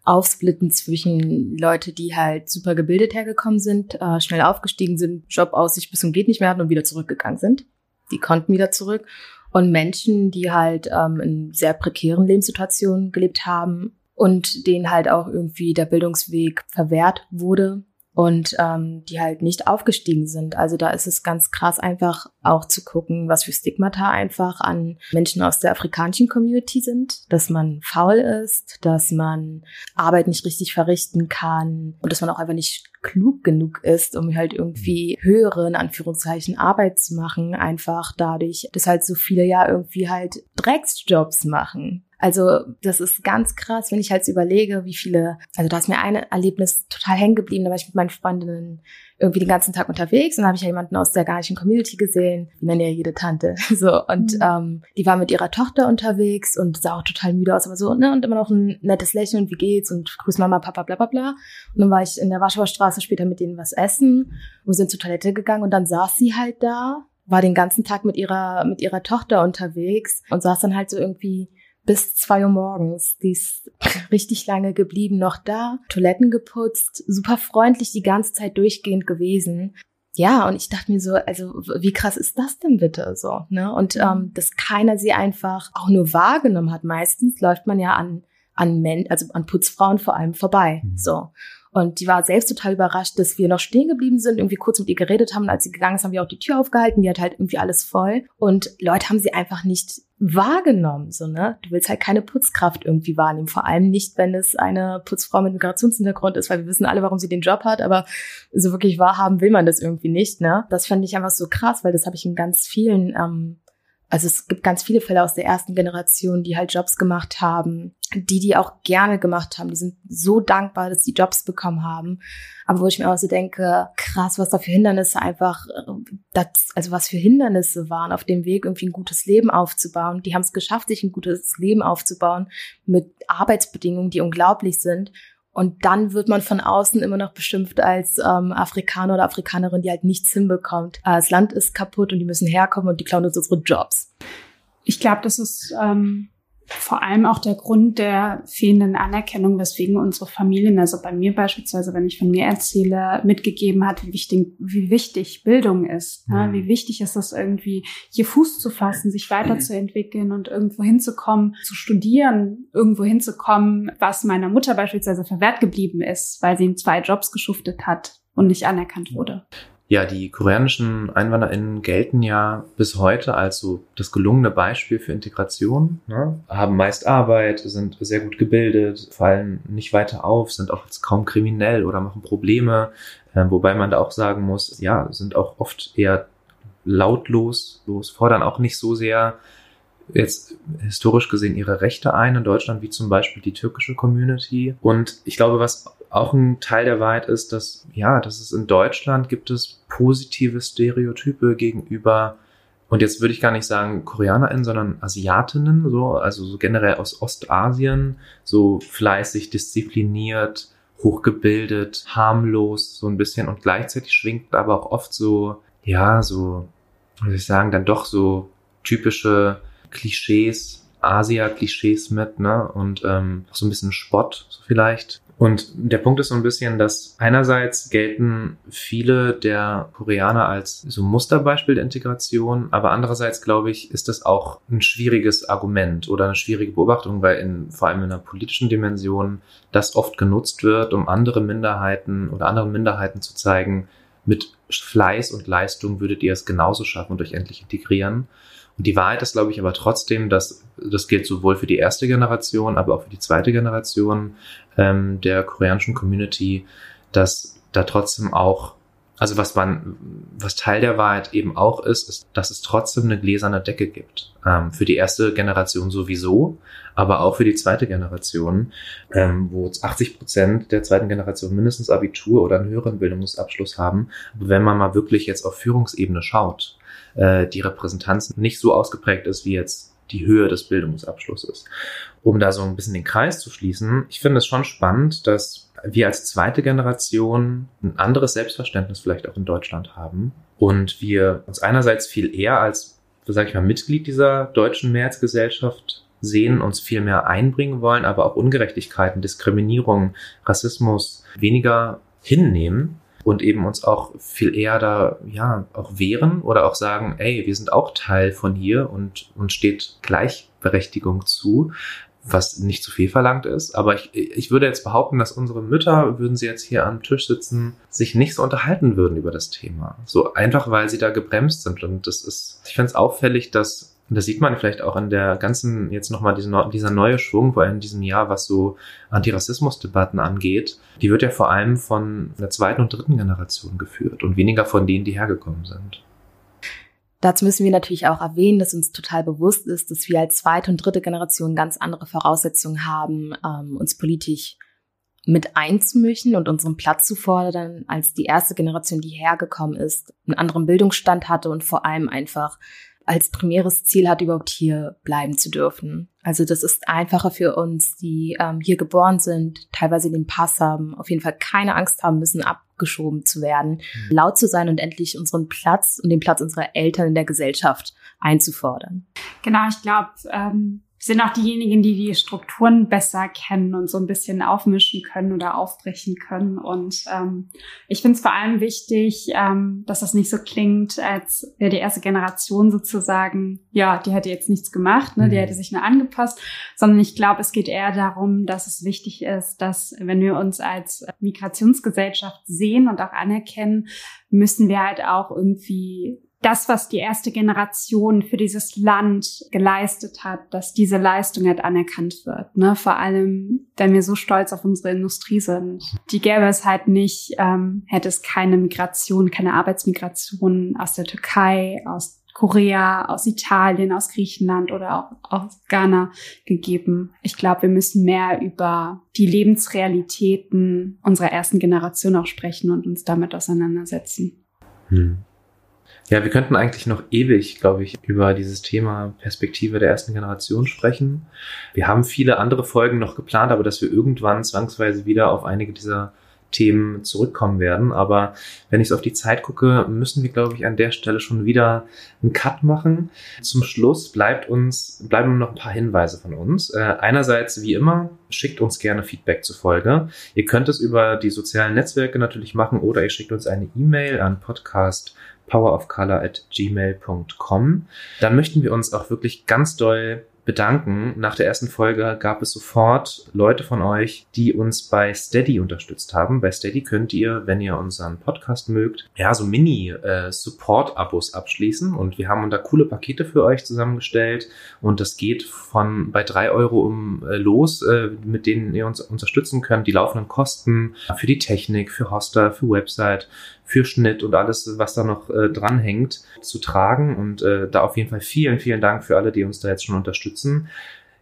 aufsplitten zwischen Leute, die halt super gebildet hergekommen sind, äh, schnell aufgestiegen sind, Job aus sich bis zum geht nicht mehr hatten und wieder zurückgegangen sind. Die konnten wieder zurück. Und Menschen, die halt ähm, in sehr prekären Lebenssituationen gelebt haben und denen halt auch irgendwie der Bildungsweg verwehrt wurde und ähm, die halt nicht aufgestiegen sind. Also da ist es ganz krass einfach auch zu gucken, was für Stigmata einfach an Menschen aus der afrikanischen Community sind, dass man faul ist, dass man Arbeit nicht richtig verrichten kann und dass man auch einfach nicht klug genug ist, um halt irgendwie höhere, in Anführungszeichen, Arbeit zu machen, einfach dadurch, dass halt so viele ja irgendwie halt Drecksjobs machen. Also das ist ganz krass, wenn ich halt überlege, wie viele, also da ist mir ein Erlebnis total hängen geblieben, da war ich mit meinen Freundinnen irgendwie den ganzen Tag unterwegs und da habe ich ja jemanden aus der ghanaischen Community gesehen, wie nennen ja jede Tante, so. Und mhm. ähm, die war mit ihrer Tochter unterwegs und sah auch total müde aus, aber so ne und immer noch ein nettes Lächeln und wie geht's und grüß Mama, Papa, bla bla bla. Und dann war ich in der Warschauer Straße später mit denen was essen und wir sind zur Toilette gegangen und dann saß sie halt da war den ganzen Tag mit ihrer mit ihrer Tochter unterwegs und saß dann halt so irgendwie bis zwei Uhr morgens. Die ist richtig lange geblieben, noch da, Toiletten geputzt, super freundlich die ganze Zeit durchgehend gewesen. Ja, und ich dachte mir so, also wie krass ist das denn bitte so, ne? Und mhm. ähm, dass keiner sie einfach auch nur wahrgenommen hat. Meistens läuft man ja an an Men also an Putzfrauen vor allem vorbei, mhm. so. Und die war selbst total überrascht, dass wir noch stehen geblieben sind, irgendwie kurz mit ihr geredet haben. Als sie gegangen ist, haben wir auch die Tür aufgehalten. Die hat halt irgendwie alles voll. Und Leute haben sie einfach nicht wahrgenommen, so, ne? Du willst halt keine Putzkraft irgendwie wahrnehmen. Vor allem nicht, wenn es eine Putzfrau mit Migrationshintergrund ist, weil wir wissen alle, warum sie den Job hat, aber so wirklich wahrhaben will man das irgendwie nicht, ne? Das fand ich einfach so krass, weil das habe ich in ganz vielen ähm, also es gibt ganz viele Fälle aus der ersten Generation, die halt Jobs gemacht haben, die die auch gerne gemacht haben. Die sind so dankbar, dass sie Jobs bekommen haben. Aber wo ich mir auch so denke, krass, was da für Hindernisse einfach, das, also was für Hindernisse waren auf dem Weg, irgendwie ein gutes Leben aufzubauen. Die haben es geschafft, sich ein gutes Leben aufzubauen mit Arbeitsbedingungen, die unglaublich sind. Und dann wird man von außen immer noch beschimpft als ähm, Afrikaner oder Afrikanerin, die halt nichts hinbekommt. Äh, das Land ist kaputt und die müssen herkommen und die klauen uns unsere Jobs. Ich glaube, das ist ähm, vor allem auch der Grund der fehlenden Anerkennung, weswegen unsere Familien, also bei mir beispielsweise, wenn ich von mir erzähle, mitgegeben hat, wie wichtig, wie wichtig Bildung ist. Ne? Wie wichtig ist es irgendwie, hier Fuß zu fassen, sich weiterzuentwickeln und irgendwo hinzukommen, zu studieren, irgendwo hinzukommen, was meiner Mutter beispielsweise verwehrt geblieben ist, weil sie in zwei Jobs geschuftet hat und nicht anerkannt wurde. Ja, die koreanischen EinwanderInnen gelten ja bis heute als so das gelungene Beispiel für Integration, ne? haben meist Arbeit, sind sehr gut gebildet, fallen nicht weiter auf, sind auch jetzt kaum kriminell oder machen Probleme, äh, wobei man da auch sagen muss, ja, sind auch oft eher lautlos, los, fordern auch nicht so sehr jetzt historisch gesehen ihre Rechte ein in Deutschland, wie zum Beispiel die türkische Community. Und ich glaube, was auch ein Teil der Wahrheit ist, dass, ja, dass es in Deutschland gibt es positive Stereotype gegenüber, und jetzt würde ich gar nicht sagen KoreanerInnen, sondern Asiatinnen, so, also so generell aus Ostasien, so fleißig, diszipliniert, hochgebildet, harmlos, so ein bisschen und gleichzeitig schwingt aber auch oft so, ja, so, würde ich sagen, dann doch so typische Klischees, Asia-Klischees mit, ne? Und ähm, so ein bisschen Spott, so vielleicht. Und der Punkt ist so ein bisschen, dass einerseits gelten viele der Koreaner als so Musterbeispiel der Integration, aber andererseits glaube ich, ist das auch ein schwieriges Argument oder eine schwierige Beobachtung, weil in, vor allem in der politischen Dimension das oft genutzt wird, um andere Minderheiten oder anderen Minderheiten zu zeigen, mit Fleiß und Leistung würdet ihr es genauso schaffen und euch endlich integrieren. Die Wahrheit ist, glaube ich, aber trotzdem, dass das gilt sowohl für die erste Generation, aber auch für die zweite Generation ähm, der koreanischen Community, dass da trotzdem auch, also was man, was Teil der Wahrheit eben auch ist, ist, dass es trotzdem eine gläserne Decke gibt. Ähm, für die erste Generation sowieso, aber auch für die zweite Generation, ähm, wo 80 Prozent der zweiten Generation mindestens Abitur oder einen höheren Bildungsabschluss haben. Aber wenn man mal wirklich jetzt auf Führungsebene schaut, äh, die Repräsentanz nicht so ausgeprägt ist wie jetzt die Höhe des Bildungsabschlusses. Um da so ein bisschen den Kreis zu schließen, ich finde es schon spannend, dass wir als zweite Generation ein anderes Selbstverständnis vielleicht auch in Deutschland haben und wir uns einerseits viel eher als, sage ich mal, Mitglied dieser deutschen Mehrheitsgesellschaft sehen, uns viel mehr einbringen wollen, aber auch Ungerechtigkeiten, Diskriminierung, Rassismus weniger hinnehmen und eben uns auch viel eher da, ja, auch wehren oder auch sagen, ey, wir sind auch Teil von hier und uns steht Gleichberechtigung zu, was nicht zu viel verlangt ist. Aber ich, ich würde jetzt behaupten, dass unsere Mütter, würden sie jetzt hier am Tisch sitzen, sich nicht so unterhalten würden über das Thema. So einfach, weil sie da gebremst sind. Und das ist, ich finde es auffällig, dass und das sieht man vielleicht auch in der ganzen, jetzt nochmal diese, dieser neue Schwung, vor allem in diesem Jahr, was so Antirassismusdebatten angeht, die wird ja vor allem von der zweiten und dritten Generation geführt und weniger von denen, die hergekommen sind. Dazu müssen wir natürlich auch erwähnen, dass uns total bewusst ist, dass wir als zweite und dritte Generation ganz andere Voraussetzungen haben, ähm, uns politisch mit einzumischen und unseren Platz zu fordern, als die erste Generation, die hergekommen ist, einen anderen Bildungsstand hatte und vor allem einfach als primäres Ziel hat, überhaupt hier bleiben zu dürfen. Also das ist einfacher für uns, die ähm, hier geboren sind, teilweise den Pass haben, auf jeden Fall keine Angst haben müssen, abgeschoben zu werden, mhm. laut zu sein und endlich unseren Platz und den Platz unserer Eltern in der Gesellschaft einzufordern. Genau, ich glaube, ähm, sind auch diejenigen, die die Strukturen besser kennen und so ein bisschen aufmischen können oder aufbrechen können. Und ähm, ich finde es vor allem wichtig, ähm, dass das nicht so klingt, als wäre die erste Generation sozusagen, ja, die hätte jetzt nichts gemacht, ne, die mhm. hätte sich nur angepasst, sondern ich glaube, es geht eher darum, dass es wichtig ist, dass wenn wir uns als Migrationsgesellschaft sehen und auch anerkennen, müssen wir halt auch irgendwie das, was die erste Generation für dieses Land geleistet hat, dass diese Leistung halt anerkannt wird. Ne? Vor allem, wenn wir so stolz auf unsere Industrie sind. Die gäbe es halt nicht, ähm, hätte es keine Migration, keine Arbeitsmigration aus der Türkei, aus Korea, aus Italien, aus Griechenland oder auch aus Ghana gegeben. Ich glaube, wir müssen mehr über die Lebensrealitäten unserer ersten Generation auch sprechen und uns damit auseinandersetzen. Hm. Ja, wir könnten eigentlich noch ewig, glaube ich, über dieses Thema Perspektive der ersten Generation sprechen. Wir haben viele andere Folgen noch geplant, aber dass wir irgendwann zwangsweise wieder auf einige dieser Themen zurückkommen werden. Aber wenn ich so auf die Zeit gucke, müssen wir, glaube ich, an der Stelle schon wieder einen Cut machen. Zum Schluss bleibt uns, bleiben noch ein paar Hinweise von uns. Äh, einerseits, wie immer, schickt uns gerne Feedback zur Folge. Ihr könnt es über die sozialen Netzwerke natürlich machen oder ihr schickt uns eine E-Mail an podcast powerofcolor at gmail.com. Dann möchten wir uns auch wirklich ganz doll bedanken. Nach der ersten Folge gab es sofort Leute von euch, die uns bei Steady unterstützt haben. Bei Steady könnt ihr, wenn ihr unseren Podcast mögt, ja, so Mini-Support-Abos abschließen. Und wir haben da coole Pakete für euch zusammengestellt. Und das geht von bei drei Euro um äh, los, äh, mit denen ihr uns unterstützen könnt. Die laufenden Kosten für die Technik, für Hoster, für Website, für Schnitt und alles, was da noch äh, dranhängt, zu tragen. Und äh, da auf jeden Fall vielen, vielen Dank für alle, die uns da jetzt schon unterstützen.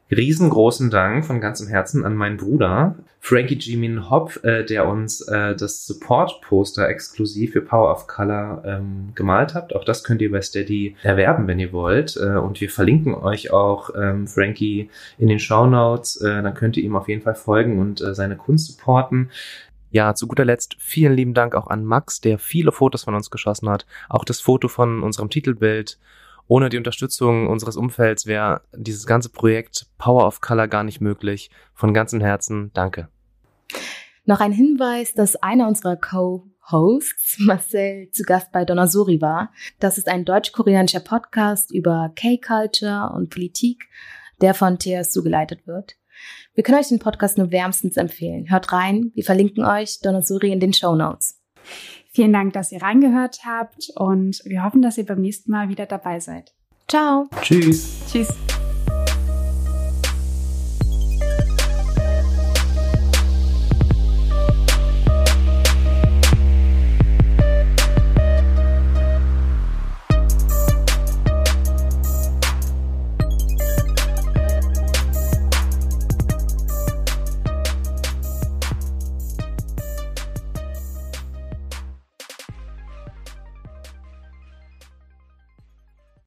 Riesengroßen Dank von ganzem Herzen an meinen Bruder, Frankie Jimin Hopp, äh, der uns äh, das Support-Poster exklusiv für Power of Color ähm, gemalt hat. Auch das könnt ihr bei Steady erwerben, wenn ihr wollt. Äh, und wir verlinken euch auch ähm, Frankie in den Show Notes. Äh, dann könnt ihr ihm auf jeden Fall folgen und äh, seine Kunst supporten. Ja, zu guter Letzt vielen lieben Dank auch an Max, der viele Fotos von uns geschossen hat. Auch das Foto von unserem Titelbild. Ohne die Unterstützung unseres Umfelds wäre dieses ganze Projekt Power of Color gar nicht möglich. Von ganzem Herzen danke. Noch ein Hinweis, dass einer unserer Co-Hosts, Marcel, zu Gast bei Donasuri war. Das ist ein deutsch-koreanischer Podcast über K-Culture und Politik, der von TSU geleitet wird. Wir können euch den Podcast nur wärmstens empfehlen. Hört rein, wir verlinken euch Donasuri in den Show Notes. Vielen Dank, dass ihr reingehört habt und wir hoffen, dass ihr beim nächsten Mal wieder dabei seid. Ciao. Tschüss. Tschüss.